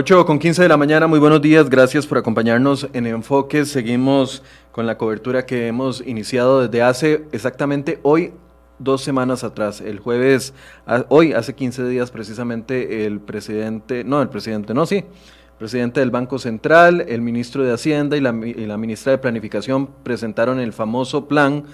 8 con 15 de la mañana, muy buenos días, gracias por acompañarnos en Enfoque. Seguimos con la cobertura que hemos iniciado desde hace exactamente hoy, dos semanas atrás. El jueves, hoy, hace 15 días precisamente, el presidente, no, el presidente, no, sí, presidente del Banco Central, el ministro de Hacienda y la, y la ministra de Planificación presentaron el famoso plan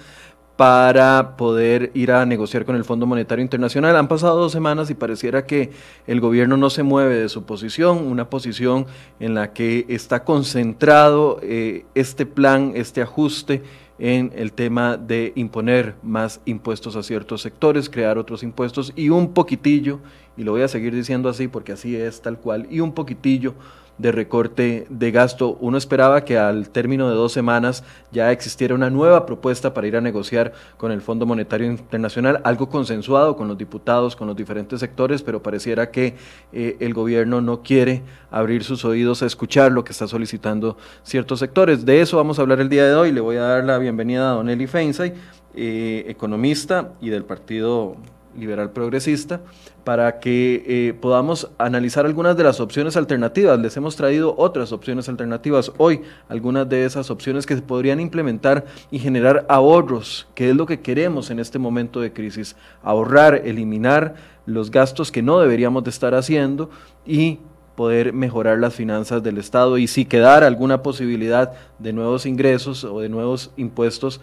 para poder ir a negociar con el Fondo Monetario Internacional. Han pasado dos semanas y pareciera que el gobierno no se mueve de su posición, una posición en la que está concentrado eh, este plan, este ajuste en el tema de imponer más impuestos a ciertos sectores, crear otros impuestos y un poquitillo, y lo voy a seguir diciendo así porque así es tal cual, y un poquitillo de recorte de gasto. Uno esperaba que al término de dos semanas ya existiera una nueva propuesta para ir a negociar con el Fondo Monetario Internacional, algo consensuado con los diputados, con los diferentes sectores, pero pareciera que eh, el gobierno no quiere abrir sus oídos a escuchar lo que está solicitando ciertos sectores. De eso vamos a hablar el día de hoy. Le voy a dar la bienvenida a Don Eli Feinsay, eh, economista y del Partido Liberal Progresista, para que eh, podamos analizar algunas de las opciones alternativas. Les hemos traído otras opciones alternativas hoy, algunas de esas opciones que se podrían implementar y generar ahorros, que es lo que queremos en este momento de crisis, ahorrar, eliminar los gastos que no deberíamos de estar haciendo y poder mejorar las finanzas del Estado. Y si quedara alguna posibilidad de nuevos ingresos o de nuevos impuestos,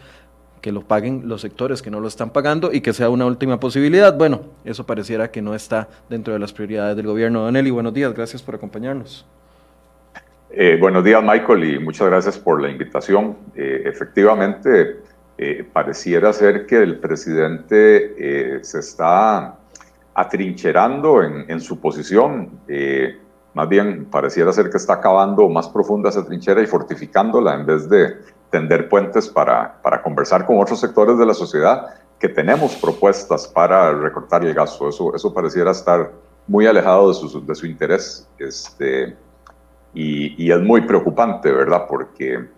que lo paguen los sectores que no lo están pagando y que sea una última posibilidad. Bueno, eso pareciera que no está dentro de las prioridades del gobierno. Don Eli, buenos días, gracias por acompañarnos. Eh, buenos días, Michael, y muchas gracias por la invitación. Eh, efectivamente, eh, pareciera ser que el presidente se está atrincherando en, en su posición. más bien, pareciera ser que está acabando más profunda esa trinchera y fortificándola en vez de tender puentes para, para conversar con otros sectores de la sociedad que tenemos propuestas para recortar el gasto. Eso, eso pareciera estar muy alejado de su, de su interés este, y, y, es muy preocupante, ¿verdad? Porque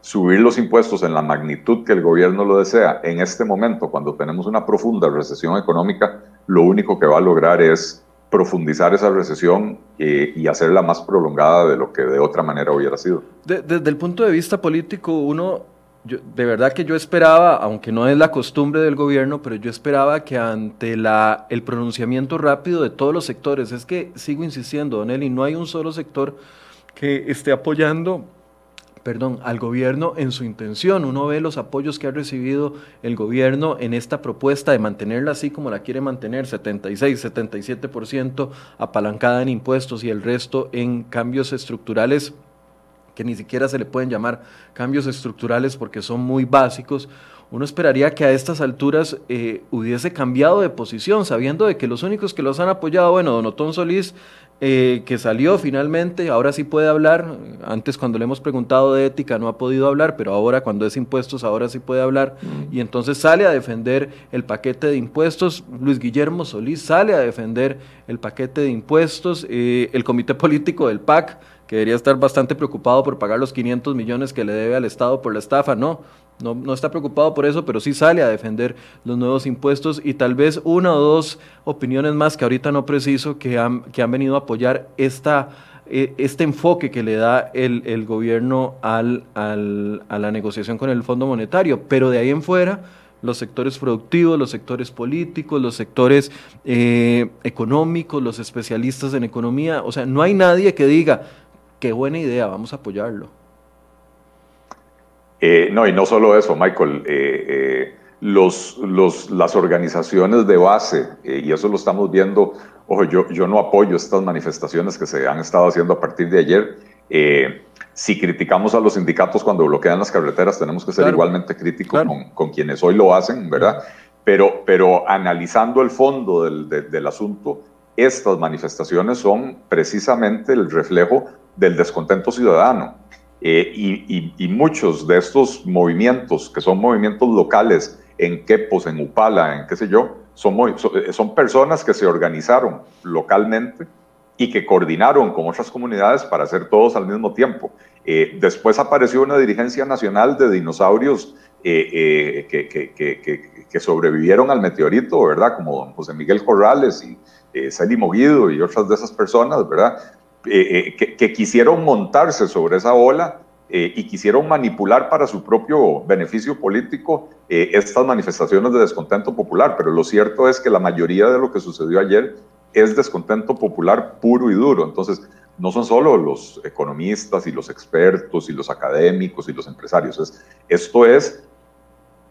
subir los impuestos en la magnitud que el gobierno lo desea en este momento, cuando tenemos una profunda recesión económica, lo único que va a lograr es profundizar esa recesión eh, y hacerla más prolongada de lo que de otra manera hubiera sido. desde el punto de vista político, uno, de verdad que yo esperaba, aunque no es la costumbre del gobierno, pero yo esperaba que ante la, el pronunciamiento rápido de todos los sectores, es que sigo insistiendo, Don Eli, no hay un solo sector que esté apoyando perdón, al gobierno en su intención. Uno ve los apoyos que ha recibido el gobierno en esta propuesta de mantenerla así como la quiere mantener, 76, 77% apalancada en impuestos y el resto en cambios estructurales que ni siquiera se le pueden llamar cambios estructurales porque son muy básicos, uno esperaría que a estas alturas eh, hubiese cambiado de posición, sabiendo de que los únicos que los han apoyado, bueno, Don Otón Solís eh, que salió finalmente, ahora sí puede hablar. Antes cuando le hemos preguntado de ética no ha podido hablar, pero ahora cuando es impuestos ahora sí puede hablar. Mm. Y entonces sale a defender el paquete de impuestos. Luis Guillermo Solís sale a defender el paquete de impuestos. Eh, el comité político del PAC, que debería estar bastante preocupado por pagar los 500 millones que le debe al Estado por la estafa, no. No, no, está preocupado por eso, pero sí sale a defender los nuevos impuestos y tal vez una o dos opiniones más que ahorita no preciso que han, que han venido a apoyar esta, e, este enfoque que le da el, el gobierno al, al, a la negociación con el Fondo Monetario. Pero de ahí en fuera, los sectores productivos, los sectores políticos, los sectores eh, económicos, los especialistas en economía, o sea, no hay nadie que diga, qué buena idea, vamos a apoyarlo. Eh, no, y no solo eso, Michael. Eh, eh, los, los, las organizaciones de base, y eso lo estamos viendo, ojo, yo, yo no apoyo estas manifestaciones que se han estado haciendo a partir de ayer. si criticamos a los sindicatos cuando bloquean las carreteras, tenemos que ser igualmente críticos con, con, quienes hoy lo hacen, ¿verdad? Pero, pero analizando el fondo del, del asunto, estas manifestaciones son precisamente el reflejo del descontento ciudadano. Eh, y, muchos de estos movimientos, que son movimientos locales en Quepos, en Upala, en qué sé yo, son, eh, son, personas que se organizaron localmente y que coordinaron con otras comunidades para hacer todos al mismo tiempo. Eh, después apareció una dirigencia nacional de dinosaurios que, que, sobrevivieron al meteorito, ¿verdad? Como don José Miguel Corrales y Celi Moguido y otras de esas personas, ¿verdad? Que, quisieron montarse sobre esa ola y quisieron manipular para su propio beneficio político estas manifestaciones de descontento popular. Pero lo cierto es que la mayoría de lo que sucedió ayer es descontento popular puro y duro. Entonces, no son solo los economistas y los expertos y los académicos y los empresarios. Es, esto es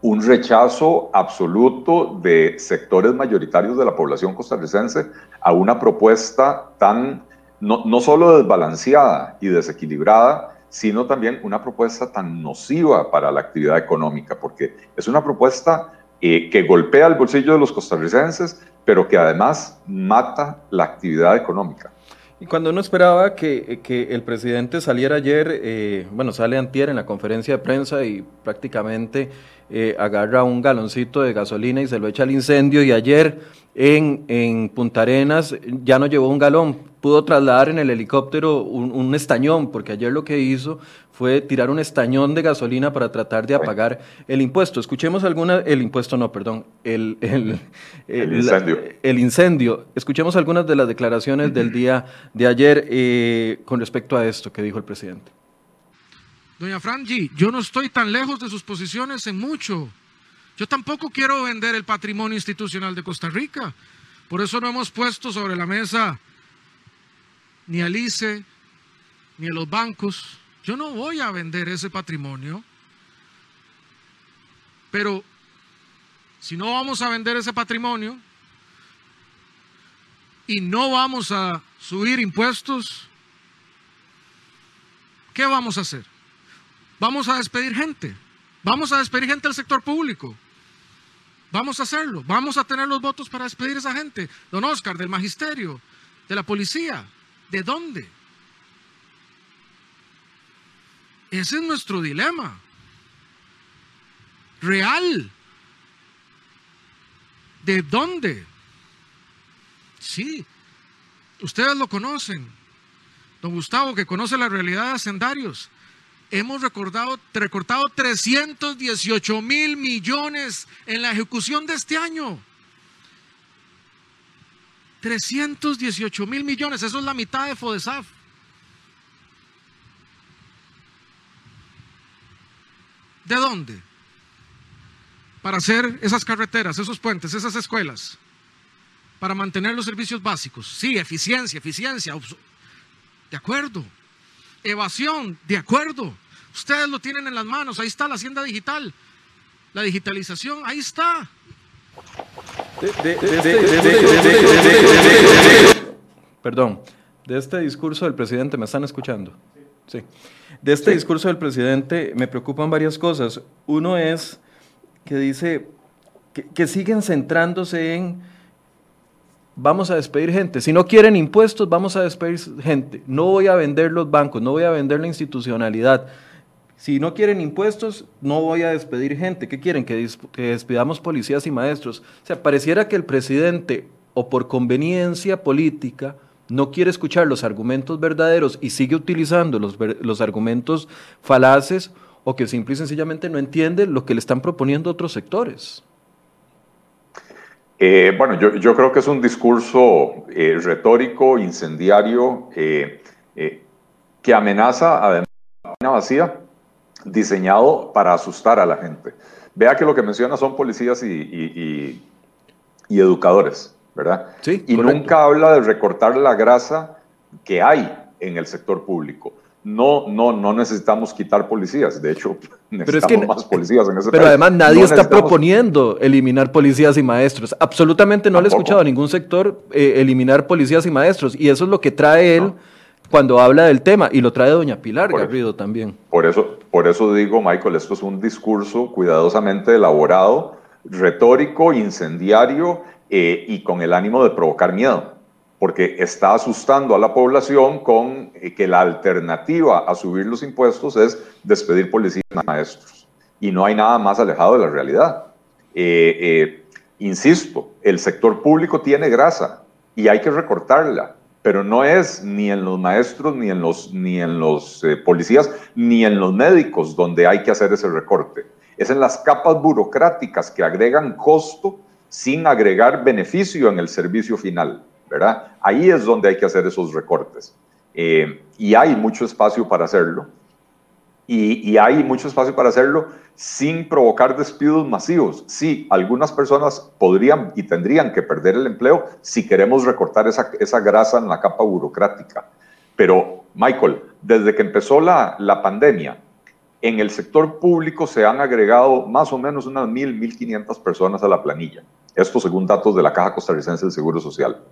un rechazo absoluto de sectores mayoritarios de la población costarricense a una propuesta tan, no, no solo desbalanceada y desequilibrada, sino también una propuesta tan nociva para la actividad económica, porque es una propuesta eh, que golpea el bolsillo de los costarricenses, pero que además mata la actividad económica. Y cuando uno esperaba que, el presidente saliera ayer, eh, bueno, sale antier en la conferencia de prensa y prácticamente eh, agarra un galoncito de gasolina y se lo echa al incendio y ayer en, en Punta Arenas ya no llevó un galón, pudo trasladar en el helicóptero un, estañón, porque ayer lo que hizo fue tirar un estañón de gasolina para tratar de apagar el impuesto. Escuchemos alguna, el impuesto no, perdón, el, el, incendio. el incendio. Escuchemos algunas de las declaraciones del día de ayer eh, con respecto a esto que dijo el presidente. Doña Frangi, yo no estoy tan lejos de sus posiciones en mucho. Yo tampoco quiero vender el patrimonio institucional de Costa Rica. Por eso no hemos puesto sobre la mesa ni al ICE, ni a los bancos. Yo no voy a vender ese patrimonio. Pero si no vamos a vender ese patrimonio y no vamos a subir impuestos, ¿qué vamos a hacer? Vamos a despedir gente. Vamos a despedir gente del sector público. Vamos a hacerlo. Vamos a tener los votos para despedir a esa gente. Don Oscar, del magisterio, de la policía. ¿De dónde? Ese es nuestro dilema. Real. ¿De dónde? Sí, ustedes lo conocen. Don Gustavo, que conoce la realidad de hacendarios hemos recordado, recortado 318 mil millones en la ejecución de este año. 318 mil millones, eso es la mitad de FODESAF. ¿De dónde? Para hacer esas carreteras, esos puentes, esas escuelas, para mantener los servicios básicos. Sí, eficiencia, eficiencia. De acuerdo. Evasión, de acuerdo. Ustedes lo tienen en las manos, ahí está la hacienda digital, la digitalización, ahí está. Perdón, de este discurso del presidente, ¿me están escuchando? Sí. De este discurso del presidente me preocupan varias cosas. Uno es que dice que siguen centrándose en vamos a despedir gente. Si no quieren impuestos, vamos a despedir gente. No voy a vender los bancos, no voy a vender la institucionalidad. Si no quieren impuestos, no voy a despedir gente. ¿Qué quieren? Que, despidamos policías y maestros. O sea, pareciera que el presidente, o por conveniencia política, no quiere escuchar los argumentos verdaderos y sigue utilizando los, los argumentos falaces, o que simple y sencillamente no entiende lo que le están proponiendo otros sectores. Eh, bueno, yo, creo que es un discurso eh, retórico, incendiario, eh, que amenaza además una vacía diseñado para asustar a la gente. Vea que lo que menciona son policías y, educadores, ¿verdad? Sí, y nunca habla de recortar la grasa que hay en el sector público. No, no, no necesitamos quitar policías. De hecho, necesitamos más policías en ese Pero además nadie está proponiendo eliminar policías y maestros. Absolutamente no le he escuchado a ningún sector eh, eliminar policías y maestros. Y eso es lo que trae él cuando habla del tema, y lo trae doña Pilar Garrido también. Por eso, por eso digo, Michael, esto es un discurso cuidadosamente elaborado, retórico, incendiario eh, y con el ánimo de provocar miedo, porque está asustando a la población con eh, que la alternativa a subir los impuestos es despedir policías y maestros. Y no hay nada más alejado de la realidad. Eh, insisto, el sector público tiene grasa y hay que recortarla pero no es ni en los maestros, ni en los, ni en los eh, policías, ni en los médicos donde hay que hacer ese recorte. Es en las capas burocráticas que agregan costo sin agregar beneficio en el servicio final, Ahí es donde hay que hacer esos recortes. y hay mucho espacio para hacerlo. Y, hay mucho espacio para hacerlo sin provocar despidos masivos. Sí, algunas personas podrían y tendrían que perder el empleo si queremos recortar esa, esa grasa en la capa burocrática. Pero, Michael, desde que empezó la, la pandemia, en el sector público se han agregado más o menos unas 1.000, 1.500 personas a la planilla. Esto según datos de la Caja Costarricense del Seguro Social.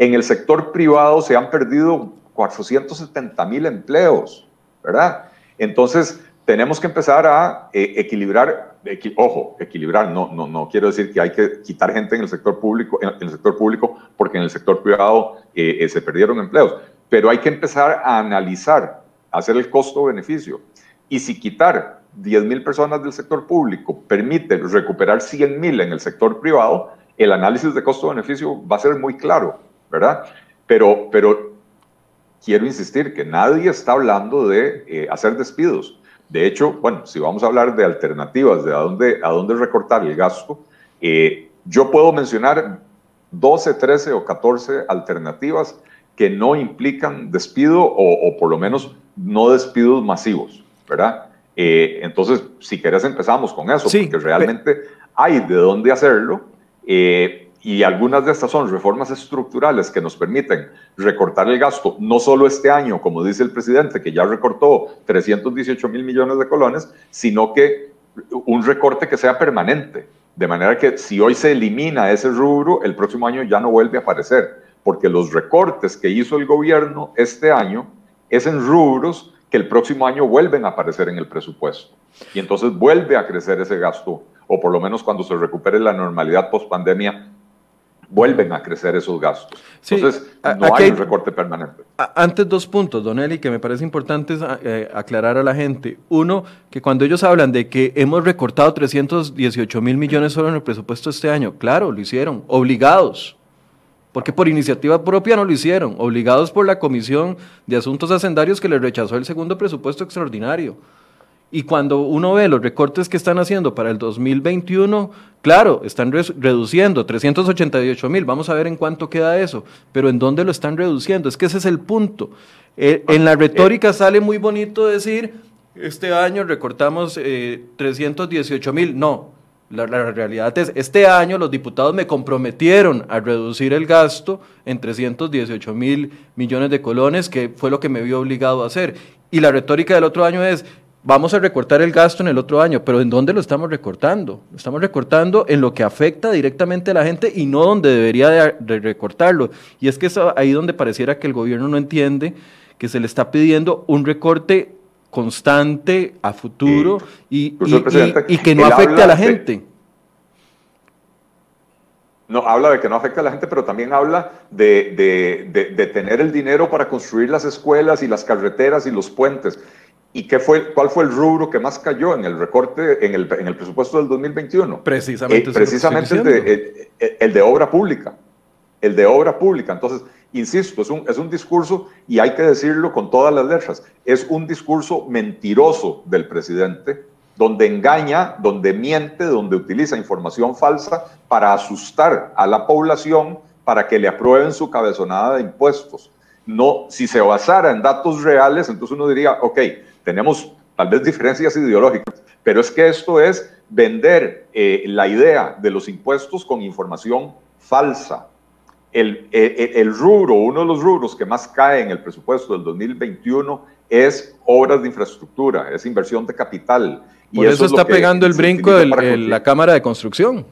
En el sector privado se han perdido 470 mil empleos, ¿verdad? Entonces, tenemos que empezar a eh, equilibrar, ojo, equilibrar, no, no, no quiero decir que hay que quitar gente en el sector público, en, el sector público porque en el sector privado eh, eh, se perdieron empleos, pero hay que empezar a analizar, hacer el costo-beneficio. Y si quitar 10 mil personas del sector público permite recuperar 100 mil en el sector privado, el análisis de costo-beneficio va a ser muy claro, ¿verdad? Pero, pero quiero insistir que nadie está hablando de eh, hacer despidos. De hecho, bueno, si vamos a hablar de alternativas, de a dónde, a dónde recortar el gasto, eh, yo puedo mencionar 12, 13 o 14 alternativas que no implican despido o, o por lo menos no despidos masivos. ¿verdad? Eh, entonces, si querés empezamos con eso, porque realmente hay de dónde hacerlo eh, y algunas de estas son reformas estructurales que nos permiten recortar el gasto, no solo este año, como dice el presidente, que ya recortó 318 mil millones de colones, sino que un recorte que sea permanente, de manera que si hoy se elimina ese rubro, el próximo año ya no vuelve a aparecer, porque los recortes que hizo el gobierno este año es en rubros que el próximo año vuelven a aparecer en el presupuesto. Y entonces vuelve a crecer ese gasto, o por lo menos cuando se recupere la normalidad post pandemia, vuelven a crecer esos gastos. entonces, no hay un recorte permanente. Antes dos puntos, Don Eli, que me parece importante eh, aclarar a la gente. Uno, que cuando ellos hablan de que hemos recortado 318 mil millones solo en el presupuesto este año, claro, lo hicieron, obligados porque por iniciativa propia no lo hicieron, obligados por la Comisión de Asuntos Hacendarios que les rechazó el segundo presupuesto extraordinario. Y cuando uno ve los recortes que están haciendo para el 2021, claro, están reduciendo 388 mil, vamos a ver en cuánto queda eso, pero ¿en dónde lo están reduciendo? Es que ese es el punto. Eh, en la retórica sale muy bonito decir, este año recortamos 318 eh, mil, no, la, realidad es, este año los diputados me comprometieron a reducir el gasto en 318 mil millones de colones, que fue lo que me vio obligado a hacer. Y la retórica del otro año es, vamos a recortar el gasto en el otro año, pero ¿en dónde lo estamos recortando? Lo estamos recortando en lo que afecta directamente a la gente y no donde debería de, recortarlo. Y es que es ahí donde pareciera que el gobierno no entiende que se le está pidiendo un recorte constante a futuro y, que no afecte a la gente. No, habla de que no afecte a la gente, pero también habla de, tener el dinero para construir las escuelas y las carreteras y los puentes. ¿Y qué fue, cuál fue el rubro que más cayó en el recorte, en el, presupuesto del 2021? Precisamente. Eh, precisamente el el de obra pública. El de obra pública. Entonces, Insisto, es un, es un discurso, y hay que decirlo con todas las letras, es un discurso mentiroso del presidente, donde engaña, donde miente, donde utiliza información falsa para asustar a la población para que le aprueben su cabezonada de impuestos. No, si se basara en datos reales, entonces uno diría, ok, tenemos tal vez diferencias ideológicas, pero es que esto es vender eh, la idea de los impuestos con información falsa el, el, rubro, uno de los rubros que más cae en el presupuesto del 2021 es obras de infraestructura, es inversión de capital. Por y eso, está pegando el brinco de la Cámara de Construcción.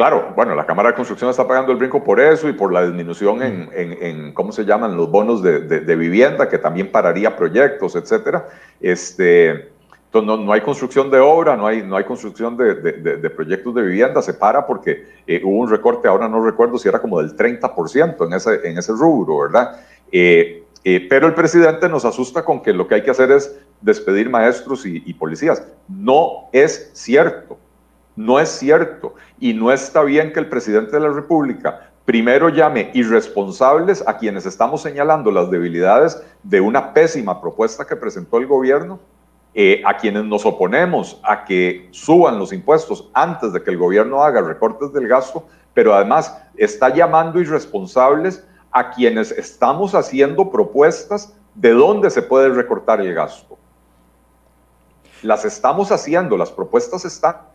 Claro, bueno, la Cámara de Construcción está pagando el brinco por eso y por la disminución en, en, ¿cómo se llaman?, los bonos de, de, vivienda, que también pararía proyectos, etcétera. Este, entonces, no, hay construcción de obra, no hay, no hay construcción de, de, proyectos de vivienda, se para porque eh, hubo un recorte, ahora no recuerdo si era como del 30% en ese, en ese rubro, ¿verdad? Eh, eh, pero el presidente nos asusta con que lo que hay que hacer es despedir maestros y, y policías. No es cierto, no es cierto. Y no está bien que el presidente de la República primero llame irresponsables a quienes estamos señalando las debilidades de una pésima propuesta que presentó el gobierno eh, a quienes nos oponemos a que suban los impuestos antes de que el gobierno haga recortes del gasto, pero además está llamando irresponsables a quienes estamos haciendo propuestas de dónde se puede recortar el gasto. Las estamos haciendo, las propuestas están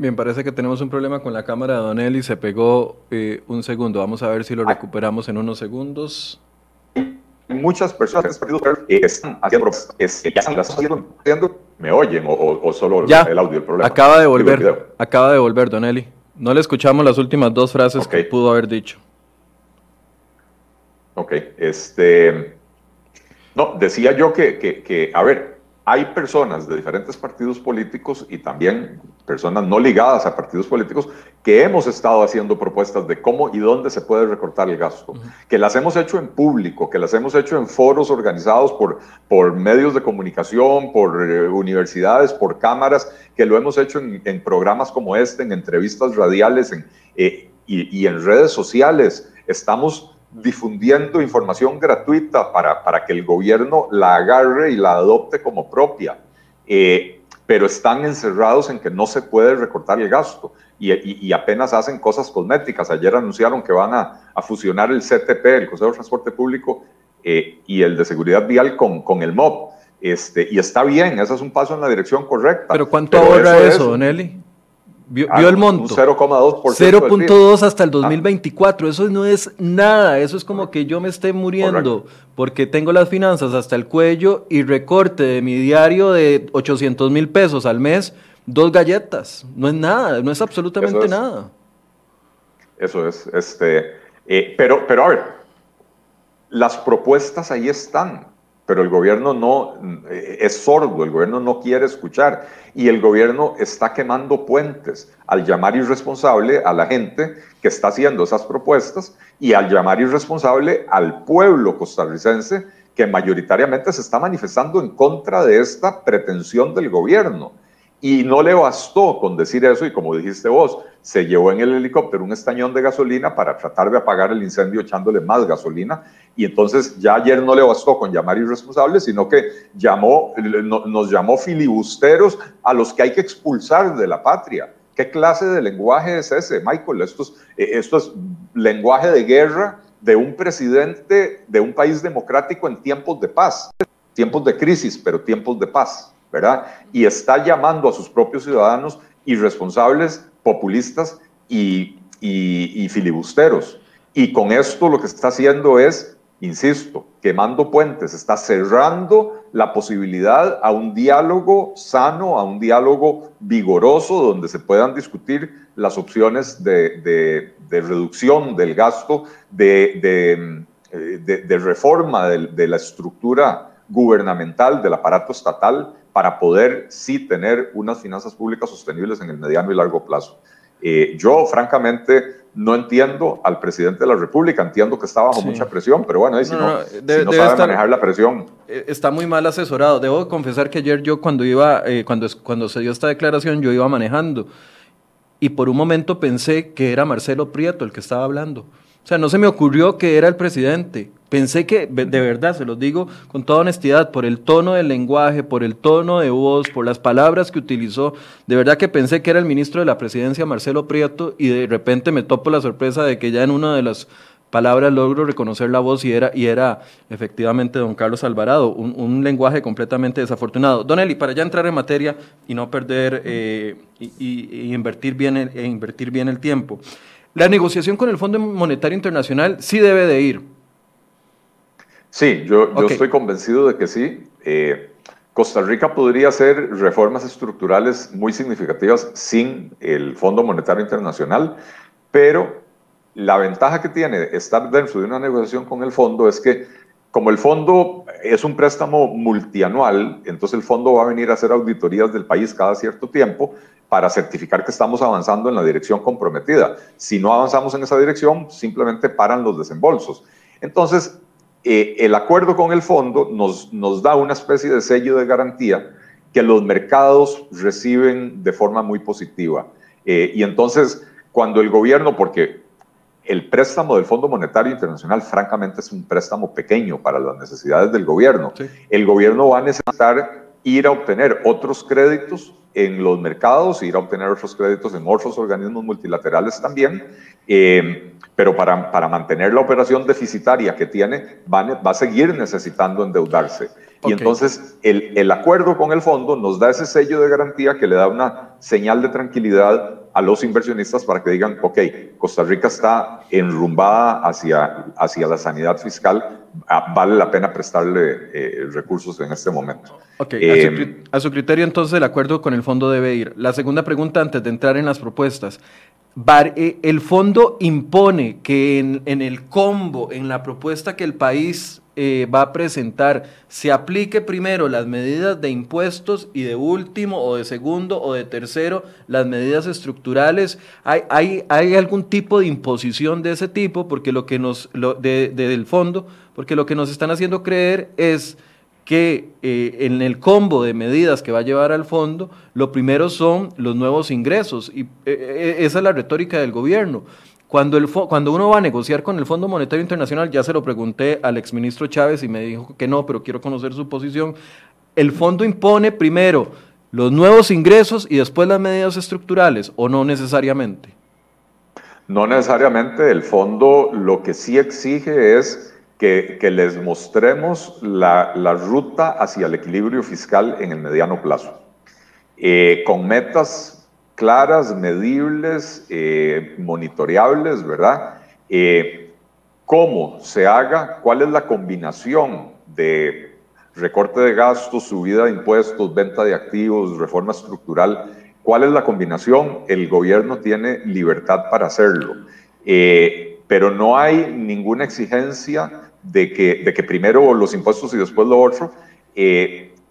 Bien, parece que tenemos un problema con la cámara de Don Eli. Se pegó eh, un segundo. Vamos a ver si lo recuperamos en unos segundos. Muchas personas que están haciendo, es, ya están haciendo, me oyen o, solo el audio el problema. Acaba de volver, acaba de volver, Don Eli. No le escuchamos las últimas dos frases que pudo haber dicho. Ok, este. No, decía yo que, que, que a ver, hay personas de diferentes partidos políticos y también personas no ligadas a partidos políticos que hemos estado haciendo propuestas de cómo y dónde se puede recortar el gasto, que las hemos hecho en público, que las hemos hecho en foros organizados por, por medios de comunicación, por eh, universidades, por cámaras, que lo hemos hecho en, programas como este, en entrevistas radiales en, eh, y, y en redes sociales. Estamos difundiendo información gratuita para, para que el gobierno la agarre y la adopte como propia, eh, pero están encerrados en que no se puede recortar el gasto y, apenas hacen cosas cosméticas. Ayer anunciaron que van a, fusionar el CTP, el Consejo de Transporte Público, eh, y el de Seguridad Vial con, con el MOB. Este, y está bien, ese es un paso en la dirección correcta. ¿Pero cuánto ahorra eso, Don Eli? Vio, ah, el monto. 0,2%. 0.2 hasta el 2024. Eso no es nada. Eso es como que yo me esté muriendo porque tengo las finanzas hasta el cuello y recorte de mi diario de 800 mil pesos al mes, dos galletas. No es nada, no es absolutamente nada. Eso es. Este, eh, pero, pero a ver, las propuestas ahí están pero el gobierno no eh, es sordo, el gobierno no quiere escuchar y el gobierno está quemando puentes al llamar irresponsable a la gente que está haciendo esas propuestas y al llamar irresponsable al pueblo costarricense que mayoritariamente se está manifestando en contra de esta pretensión del gobierno. Y no le bastó con decir eso y como dijiste vos, se llevó en el helicóptero un estañón de gasolina para tratar de apagar el incendio echándole más gasolina. Y entonces ya ayer no le bastó con llamar irresponsables, sino que llamó, nos llamó filibusteros a los que hay que expulsar de la patria. ¿Qué clase de lenguaje es ese, Michael? Esto es, eh, esto es lenguaje de guerra de un presidente de un país democrático en tiempos de paz, tiempos de crisis, pero tiempos de paz. ¿Verdad? Y está llamando a sus propios ciudadanos irresponsables, populistas y, filibusteros. Y con esto lo que está haciendo es, insisto, quemando puentes, está cerrando la posibilidad a un diálogo sano, a un diálogo vigoroso donde se puedan discutir las opciones de, reducción del gasto, de, eh, reforma de la estructura gubernamental, del aparato estatal, para poder sí tener unas finanzas públicas sostenibles en el mediano y largo plazo. Eh, yo, francamente, no entiendo al presidente de la República, entiendo que está bajo mucha presión, pero bueno, si no, sabe manejar la presión. Eh, está muy mal asesorado. Debo confesar que ayer yo cuando iba, eh, cuando, cuando se dio esta declaración, yo iba manejando y por un momento pensé que era Marcelo Prieto el que estaba hablando. O sea, no se me ocurrió que era el presidente. Pensé que, de verdad, se los digo con toda honestidad, por el tono del lenguaje, por el tono de voz, por las palabras que utilizó, de verdad que pensé que era el ministro de la presidencia, Marcelo Prieto, y de repente me topo la sorpresa de que ya en una de las palabras logro reconocer la voz y era, y era efectivamente don Carlos Alvarado, un, lenguaje completamente desafortunado. Don Eli, para ya entrar en materia y no perder eh, y, invertir bien e invertir bien el tiempo. La negociación con el Fondo Monetario Internacional sí debe de ir Sí, yo, yo estoy convencido de que sí. Eh, Costa Rica podría hacer reformas estructurales muy significativas sin el Fondo Monetario Internacional, pero la ventaja que tiene estar dentro de una negociación con el fondo es que como el fondo es un préstamo multianual, entonces el fondo va a venir a hacer auditorías del país cada cierto tiempo para certificar que estamos avanzando en la dirección comprometida. Si no avanzamos en esa dirección, simplemente paran los desembolsos. Entonces, eh, el acuerdo con el fondo nos, nos da una especie de sello de garantía que los mercados reciben de forma muy positiva. Eh, y entonces, cuando el gobierno, porque el préstamo del Fondo Monetario Internacional, francamente, es un préstamo pequeño para las necesidades del gobierno, el gobierno va a necesitar ir a obtener otros créditos en los mercados, ir a obtener otros créditos en otros organismos multilaterales también, eh, pero para, para, mantener la operación deficitaria que tiene, va, va a seguir necesitando endeudarse. Y entonces el, el, acuerdo con el fondo nos da ese sello de garantía que le da una señal de tranquilidad a los inversionistas para que digan, ok, Costa Rica está enrumbada hacia, hacia la sanidad fiscal, vale la pena prestarle eh, recursos en este momento. Ok, eh, a, su, criterio entonces el acuerdo con el fondo debe ir. La segunda pregunta antes de entrar en las propuestas. Eh, el fondo impone que en, el combo, en la propuesta que el país eh, va a presentar se aplique primero las medidas de impuestos y de último o de segundo o de tercero las medidas estructurales. ¿Hay, hay, hay algún tipo de imposición de ese tipo? Porque lo que nos, lo, de, del fondo, porque lo que nos están haciendo creer es que eh, en el combo de medidas que va a llevar al fondo, lo primero son los nuevos ingresos. Y eh, esa es la retórica del gobierno. Cuando, el, cuando uno va a negociar con el Fondo Monetario Internacional, ya se lo pregunté al exministro Chávez y me dijo que no, pero quiero conocer su posición. El fondo impone primero los nuevos ingresos y después las medidas estructurales, o no necesariamente. No necesariamente. El fondo lo que sí exige es que, que les mostremos la, la, ruta hacia el equilibrio fiscal en el mediano plazo, eh, con metas claras, medibles, eh, monitoreables, ¿verdad? Eh, ¿Cómo se haga? ¿Cuál es la combinación de recorte de gastos, subida de impuestos, venta de activos, reforma estructural? ¿Cuál es la combinación? El gobierno tiene libertad para hacerlo, eh, pero no hay ninguna exigencia de que, de que primero los impuestos y después lo otro.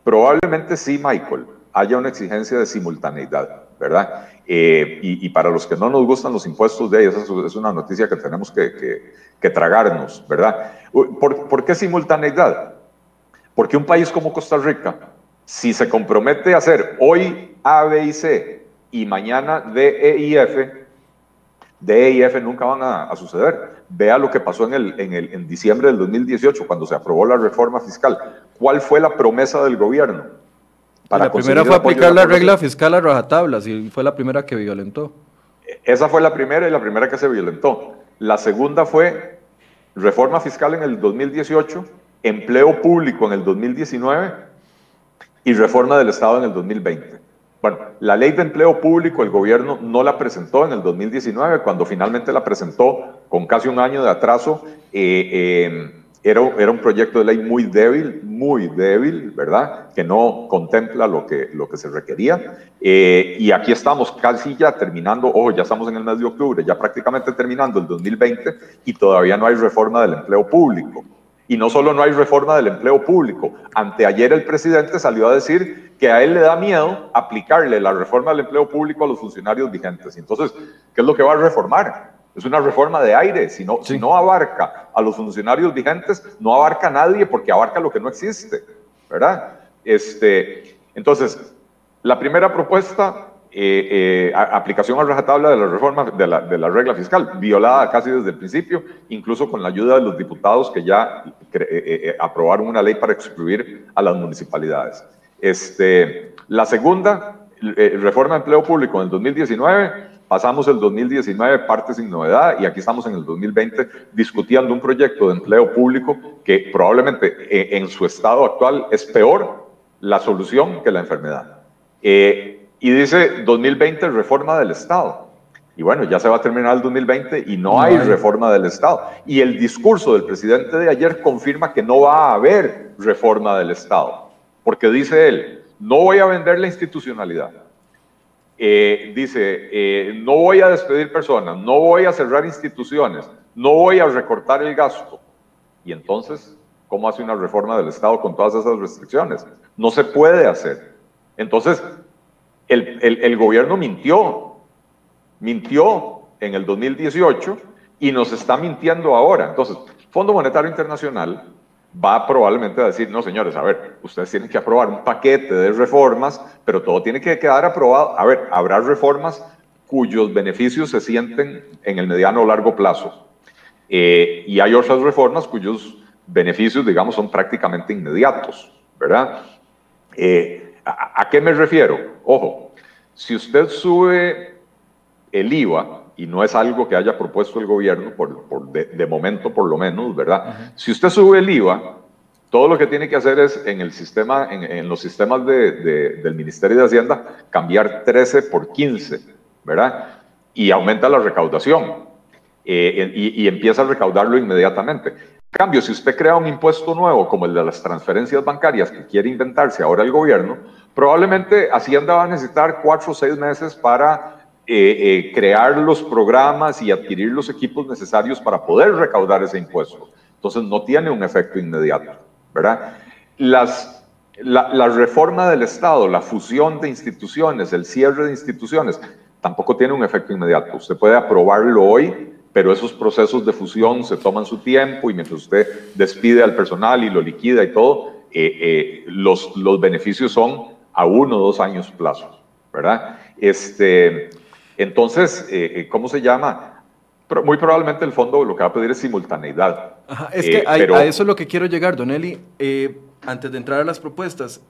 probablemente sí, Michael, haya una exigencia de simultaneidad. ¿verdad? Eh, y, para los que no nos gustan los impuestos de ellos, es una noticia que tenemos que, que, tragarnos, ¿verdad? ¿Por, ¿Por, qué simultaneidad? Porque un país como Costa Rica, si se compromete a hacer hoy A, B y C y mañana D, E y F, D, E y F nunca van a, suceder. Vea lo que pasó en, el, en, el, en diciembre del 2018, cuando se aprobó la reforma fiscal. ¿Cuál fue la promesa del gobierno? la primera fue aplicar la regla fiscal a rajatablas y fue la primera que violentó. Esa fue la primera y la primera que se violentó. La segunda fue reforma fiscal en el 2018, empleo público en el 2019 y reforma del Estado en el 2020. Bueno, la ley de empleo público el gobierno no la presentó en el 2019, cuando finalmente la presentó con casi un año de atraso. Eh, eh, era, era, un proyecto de ley muy débil, muy débil, ¿verdad? Que no contempla lo que, lo que se requería. Eh, y aquí estamos casi ya terminando, ojo, ya estamos en el mes de octubre, ya prácticamente terminando el 2020 y todavía no hay reforma del empleo público. Y no solo no hay reforma del empleo público, anteayer el presidente salió a decir que a él le da miedo aplicarle la reforma del empleo público a los funcionarios vigentes. Entonces, ¿qué es lo que va a reformar? Es una reforma de aire. Si no, si no abarca a los funcionarios vigentes, no abarca a nadie porque abarca lo que no existe, ¿verdad? Este, entonces, la primera propuesta, eh, eh, aplicación a rajatabla de la reforma de la, de la, regla fiscal, violada casi desde el principio, incluso con la ayuda de los diputados que ya eh, aprobaron una ley para excluir a las municipalidades. Este, la segunda, reforma de empleo público en el 2019, Pasamos el 2019 parte sin novedad y aquí estamos en el 2020 discutiendo un proyecto de empleo público que probablemente eh, en su estado actual es peor la solución que la enfermedad. Eh, y dice 2020 reforma del Estado. Y bueno, ya se va a terminar el 2020 y no, hay, hay reforma del Estado. Y el discurso del presidente de ayer confirma que no va a haber reforma del Estado. Porque dice él, no voy a vender la institucionalidad eh, dice, eh, no voy a despedir personas, no voy a cerrar instituciones, no voy a recortar el gasto. Y entonces, ¿cómo hace una reforma del Estado con todas esas restricciones? No se puede hacer. Entonces, el, gobierno mintió, mintió en el 2018 y nos está mintiendo ahora. Entonces, Fondo Monetario Internacional va probablemente a decir, no señores, a ver, ustedes tienen que aprobar un paquete de reformas, pero todo tiene que quedar aprobado. A ver, habrá reformas cuyos beneficios se sienten en el mediano o largo plazo. Eh, y hay otras reformas cuyos beneficios, digamos, son prácticamente inmediatos, ¿verdad? Eh, ¿a, qué me refiero? Ojo, si usted sube el IVA, y no es algo que haya propuesto el gobierno, por, de, momento por lo menos, ¿verdad? Si usted sube el IVA, todo lo que tiene que hacer es en el sistema, en, los sistemas del Ministerio de Hacienda, cambiar 13 por 15, ¿verdad? Y aumenta la recaudación eh, y, empieza a recaudarlo inmediatamente. Cambio, si usted crea un impuesto nuevo como el de las transferencias bancarias que quiere inventarse ahora el gobierno, probablemente Hacienda va a necesitar cuatro o seis meses para eh, eh, crear los programas y adquirir los equipos necesarios para poder recaudar ese impuesto. Entonces no tiene un efecto inmediato. ¿verdad? Las, la, reforma del Estado, la fusión de instituciones, el cierre de instituciones, tampoco tiene un efecto inmediato. Usted puede aprobarlo hoy, pero esos procesos de fusión se toman su tiempo y mientras usted despide al personal y lo liquida y todo, eh, eh, los, los beneficios son a uno o dos años plazo, ¿verdad? Este, entonces, eh, ¿cómo se llama? muy probablemente el fondo lo que va a pedir es simultaneidad. es que eh, a, eso es lo que quiero llegar, Don Eli. Eh, antes de entrar a las propuestas,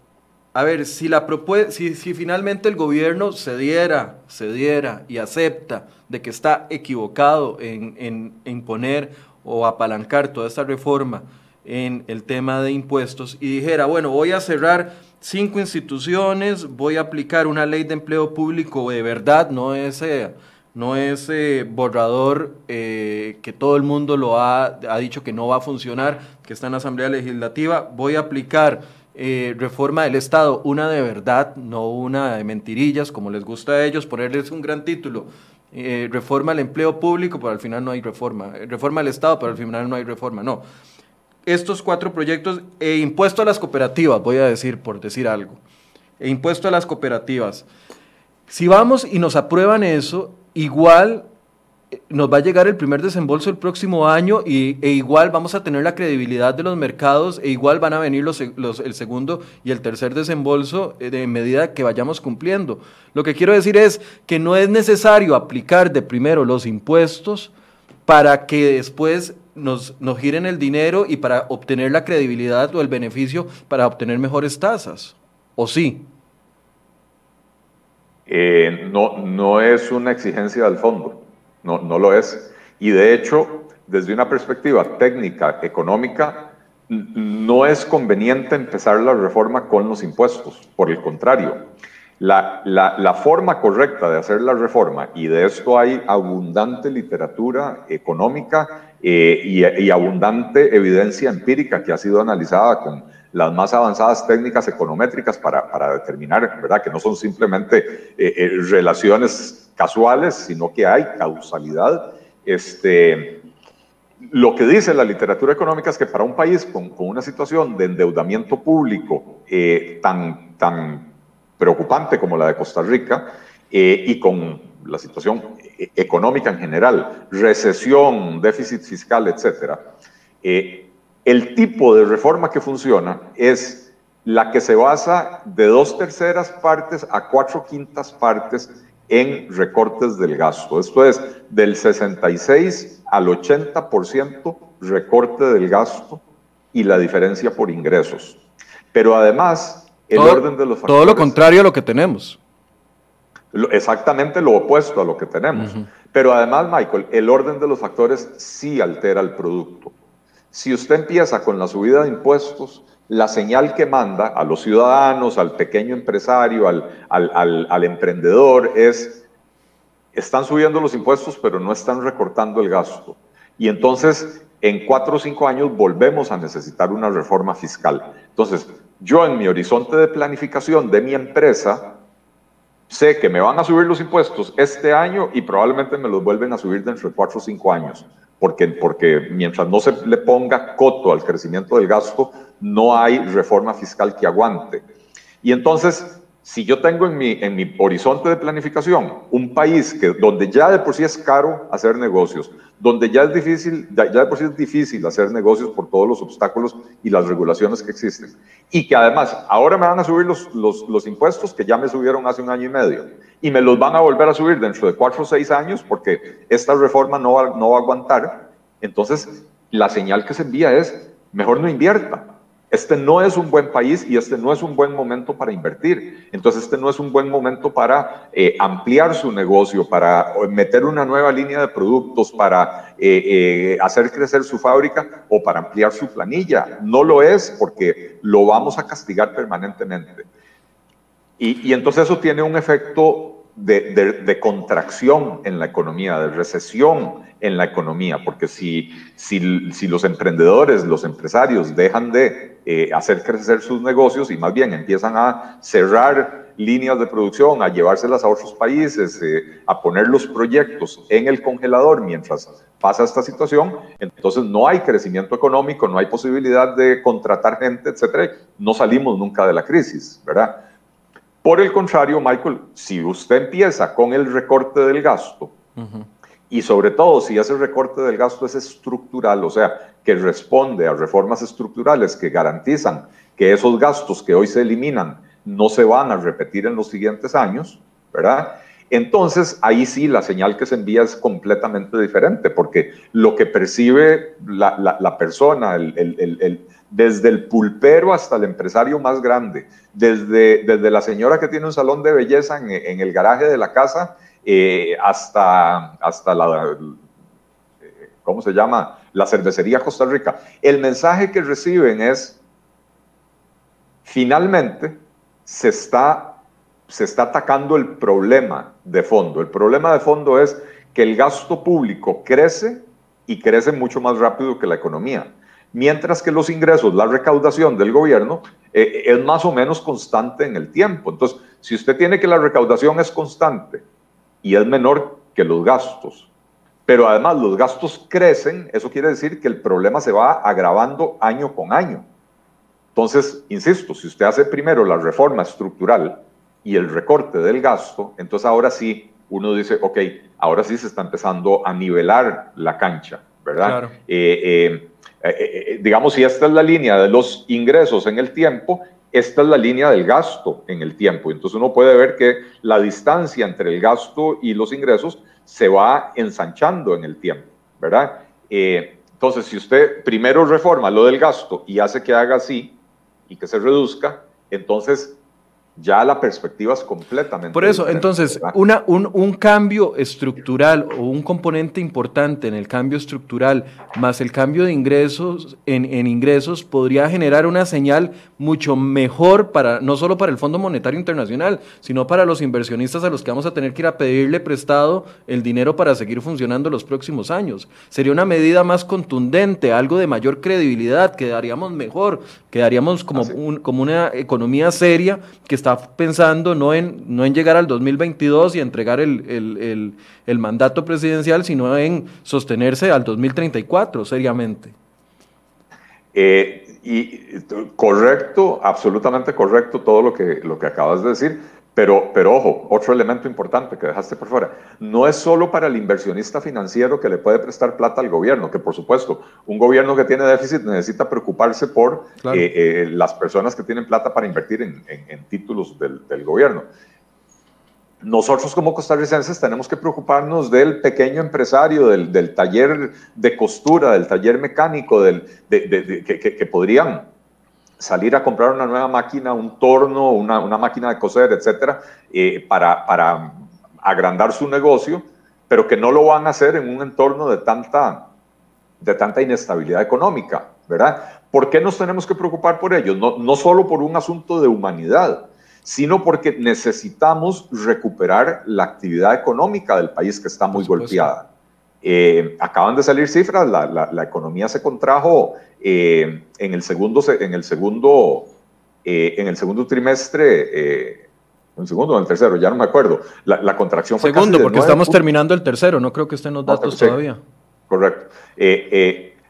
a ver, si, la si, si, finalmente el gobierno cediera, cediera y acepta de que está equivocado en, en, imponer o apalancar toda esta reforma en el tema de impuestos y dijera, bueno, voy a cerrar cinco instituciones, voy a aplicar una ley de empleo público de verdad, no ese no es borrador eh, que todo el mundo lo ha, ha, dicho que no va a funcionar, que está en la Asamblea Legislativa. Voy a aplicar eh, reforma del Estado, una de verdad, no una de mentirillas, como les gusta a ellos, ponerles un gran título. Eh, reforma al empleo público, pero al final no hay reforma. Reforma del Estado, pero al final no hay reforma. No. Estos cuatro proyectos, e impuesto a las cooperativas, voy a decir, por decir algo. E impuesto a las cooperativas. Si vamos y nos aprueban eso, igual eh, nos va a llegar el primer desembolso el próximo año y, e igual vamos a tener la credibilidad de los mercados e igual van a venir los, el segundo y el tercer desembolso eh, de medida que vayamos cumpliendo. Lo que quiero decir es que no es necesario aplicar de primero los impuestos para que después nos, nos giren el dinero y para obtener la credibilidad o el beneficio para obtener mejores tasas. ¿O sí? Eh, no, no es una exigencia del fondo, no, no lo es. Y de hecho, desde una perspectiva técnica, económica, no es conveniente empezar la reforma con los impuestos, por el contrario. La, la, forma correcta de hacer la reforma, y de esto hay abundante literatura económica eh, y, y, abundante evidencia empírica que ha sido analizada con las más avanzadas técnicas econométricas para, para determinar, ¿verdad? Que no son simplemente eh, eh, relaciones casuales, sino que hay causalidad. Este, lo que dice la literatura económica es que para un país con, con una situación de endeudamiento público eh, tan, tan preocupante como la de Costa Rica y con la situación económica en general, recesión, déficit fiscal, etcétera, el tipo de reforma que funciona es la que se basa de dos terceras partes a cuatro quintas partes en recortes del gasto. Esto es del 66 al 80% recorte del gasto y la diferencia por ingresos. Pero además, el orden de los factores... Todo lo contrario a lo que tenemos. Exactamente lo opuesto a lo que tenemos. Pero además, Michael, el orden de los factores sí altera el producto. Si usted empieza con la subida de impuestos, la señal que manda a los ciudadanos, al pequeño empresario, al, emprendedor es, están subiendo los impuestos, pero no están recortando el gasto. Y entonces, en cuatro o cinco años volvemos a necesitar una reforma fiscal. Entonces, yo en mi horizonte de planificación de mi empresa, sé que me van a subir los impuestos este año y probablemente me los vuelven a subir dentro de cuatro o cinco años porque, porque mientras no se le ponga coto al crecimiento del gasto, no hay reforma fiscal que aguante. Y entonces, si yo tengo en mi, en mi horizonte de planificación un país que, donde ya de por sí es caro hacer negocios, donde ya es difícil, ya de por sí es difícil hacer negocios por todos los obstáculos y las regulaciones que existen, y que además ahora me van a subir los, los, los impuestos que ya me subieron hace un año y medio, y me los van a volver a subir dentro de cuatro o seis años porque esta reforma no va, no va a aguantar, entonces la señal que se envía es, mejor no invierta, Este no es un buen país y este no es un buen momento para invertir. Entonces, este no es un buen momento para eh, ampliar su negocio, para meter una nueva línea de productos, para eh, eh, hacer crecer su fábrica o para ampliar su planilla. No lo es porque lo vamos a castigar permanentemente. Y, entonces eso tiene un efecto de, contracción en la economía, de recesión en la economía, porque si, si, si los emprendedores, los empresarios dejan de eh, hacer crecer sus negocios y más bien empiezan a cerrar líneas de producción, a llevárselas a otros países, eh, a poner los proyectos en el congelador mientras pasa esta situación, entonces no hay crecimiento económico, no hay posibilidad de contratar gente, etcétera, no salimos nunca de la crisis, ¿verdad? Por el contrario, Michael, si usted empieza con el recorte del gasto, y sobre todo si ese recorte del gasto es estructural, o sea, que responde a reformas estructurales que garantizan que esos gastos que hoy se eliminan no se van a repetir en los siguientes años, ¿verdad? Entonces, ahí sí la señal que se envía es completamente diferente, porque lo que percibe la, persona, desde el pulpero hasta el empresario más grande, desde, desde la señora que tiene un salón de belleza en, el garaje de la casa, eh, hasta, hasta la, eh, ¿cómo se llama? La cervecería Costa Rica. El mensaje que reciben es, finalmente, se está, se está atacando el problema de fondo. El problema de fondo es que el gasto público crece y crece mucho más rápido que la economía. Mientras que los ingresos, la recaudación del gobierno eh, es más o menos constante en el tiempo. Entonces, si usted tiene que la recaudación es constante y es menor que los gastos, pero además los gastos crecen, eso quiere decir que el problema se va agravando año con año. Entonces, insisto, si usted hace primero la reforma estructural y el recorte del gasto, entonces ahora sí uno dice, ok, ahora sí se está empezando a nivelar la cancha, ¿verdad? Eh, eh, eh, digamos, si esta es la línea de los ingresos en el tiempo, esta es la línea del gasto en el tiempo. Entonces uno puede ver que la distancia entre el gasto y los ingresos se va ensanchando en el tiempo, ¿verdad? entonces, si usted primero reforma lo del gasto y hace que haga así, y que se reduzca, entonces ya la perspectiva es completamente. Por eso, entonces, una, un, un, cambio estructural o un componente importante en el cambio estructural más el cambio de ingresos en, en, ingresos podría generar una señal mucho mejor para, no solo para el Fondo Monetario Internacional, sino para los inversionistas a los que vamos a tener que ir a pedirle prestado el dinero para seguir funcionando los próximos años. Sería una medida más contundente, algo de mayor credibilidad, quedaríamos mejor, quedaríamos como, un, como una economía seria que está pensando no en, no en llegar al 2022 y entregar el, mandato presidencial, sino en sostenerse al 2034 seriamente. Eh, y correcto, absolutamente correcto todo lo que, lo que acabas de decir. Pero, pero ojo, otro elemento importante que dejaste por fuera, no es solo para el inversionista financiero que le puede prestar plata al gobierno, que por supuesto, un gobierno que tiene déficit necesita preocuparse por eh, eh, las personas que tienen plata para invertir en, títulos del, gobierno. Nosotros como costarricenses tenemos que preocuparnos del pequeño empresario, del, taller de costura, del taller mecánico, del, que, que podrían salir a comprar una nueva máquina, un torno, una, una máquina de coser, etcétera, eh, para, para agrandar su negocio, pero que no lo van a hacer en un entorno de tanta, de tanta inestabilidad económica, ¿verdad? ¿Por qué nos tenemos que preocupar por ellos? No, no solo por un asunto de humanidad, sino porque necesitamos recuperar la actividad económica del país que está muy golpeada. Eh, acaban de salir cifras, la, la, economía se contrajo eh, en el segundo, en el segundo, eh, en el segundo trimestre, en el segundo o en el tercero, ya no me acuerdo. La, contracción fue Segundo, porque estamos terminando el tercero, no creo que estén los datos todavía. Correcto.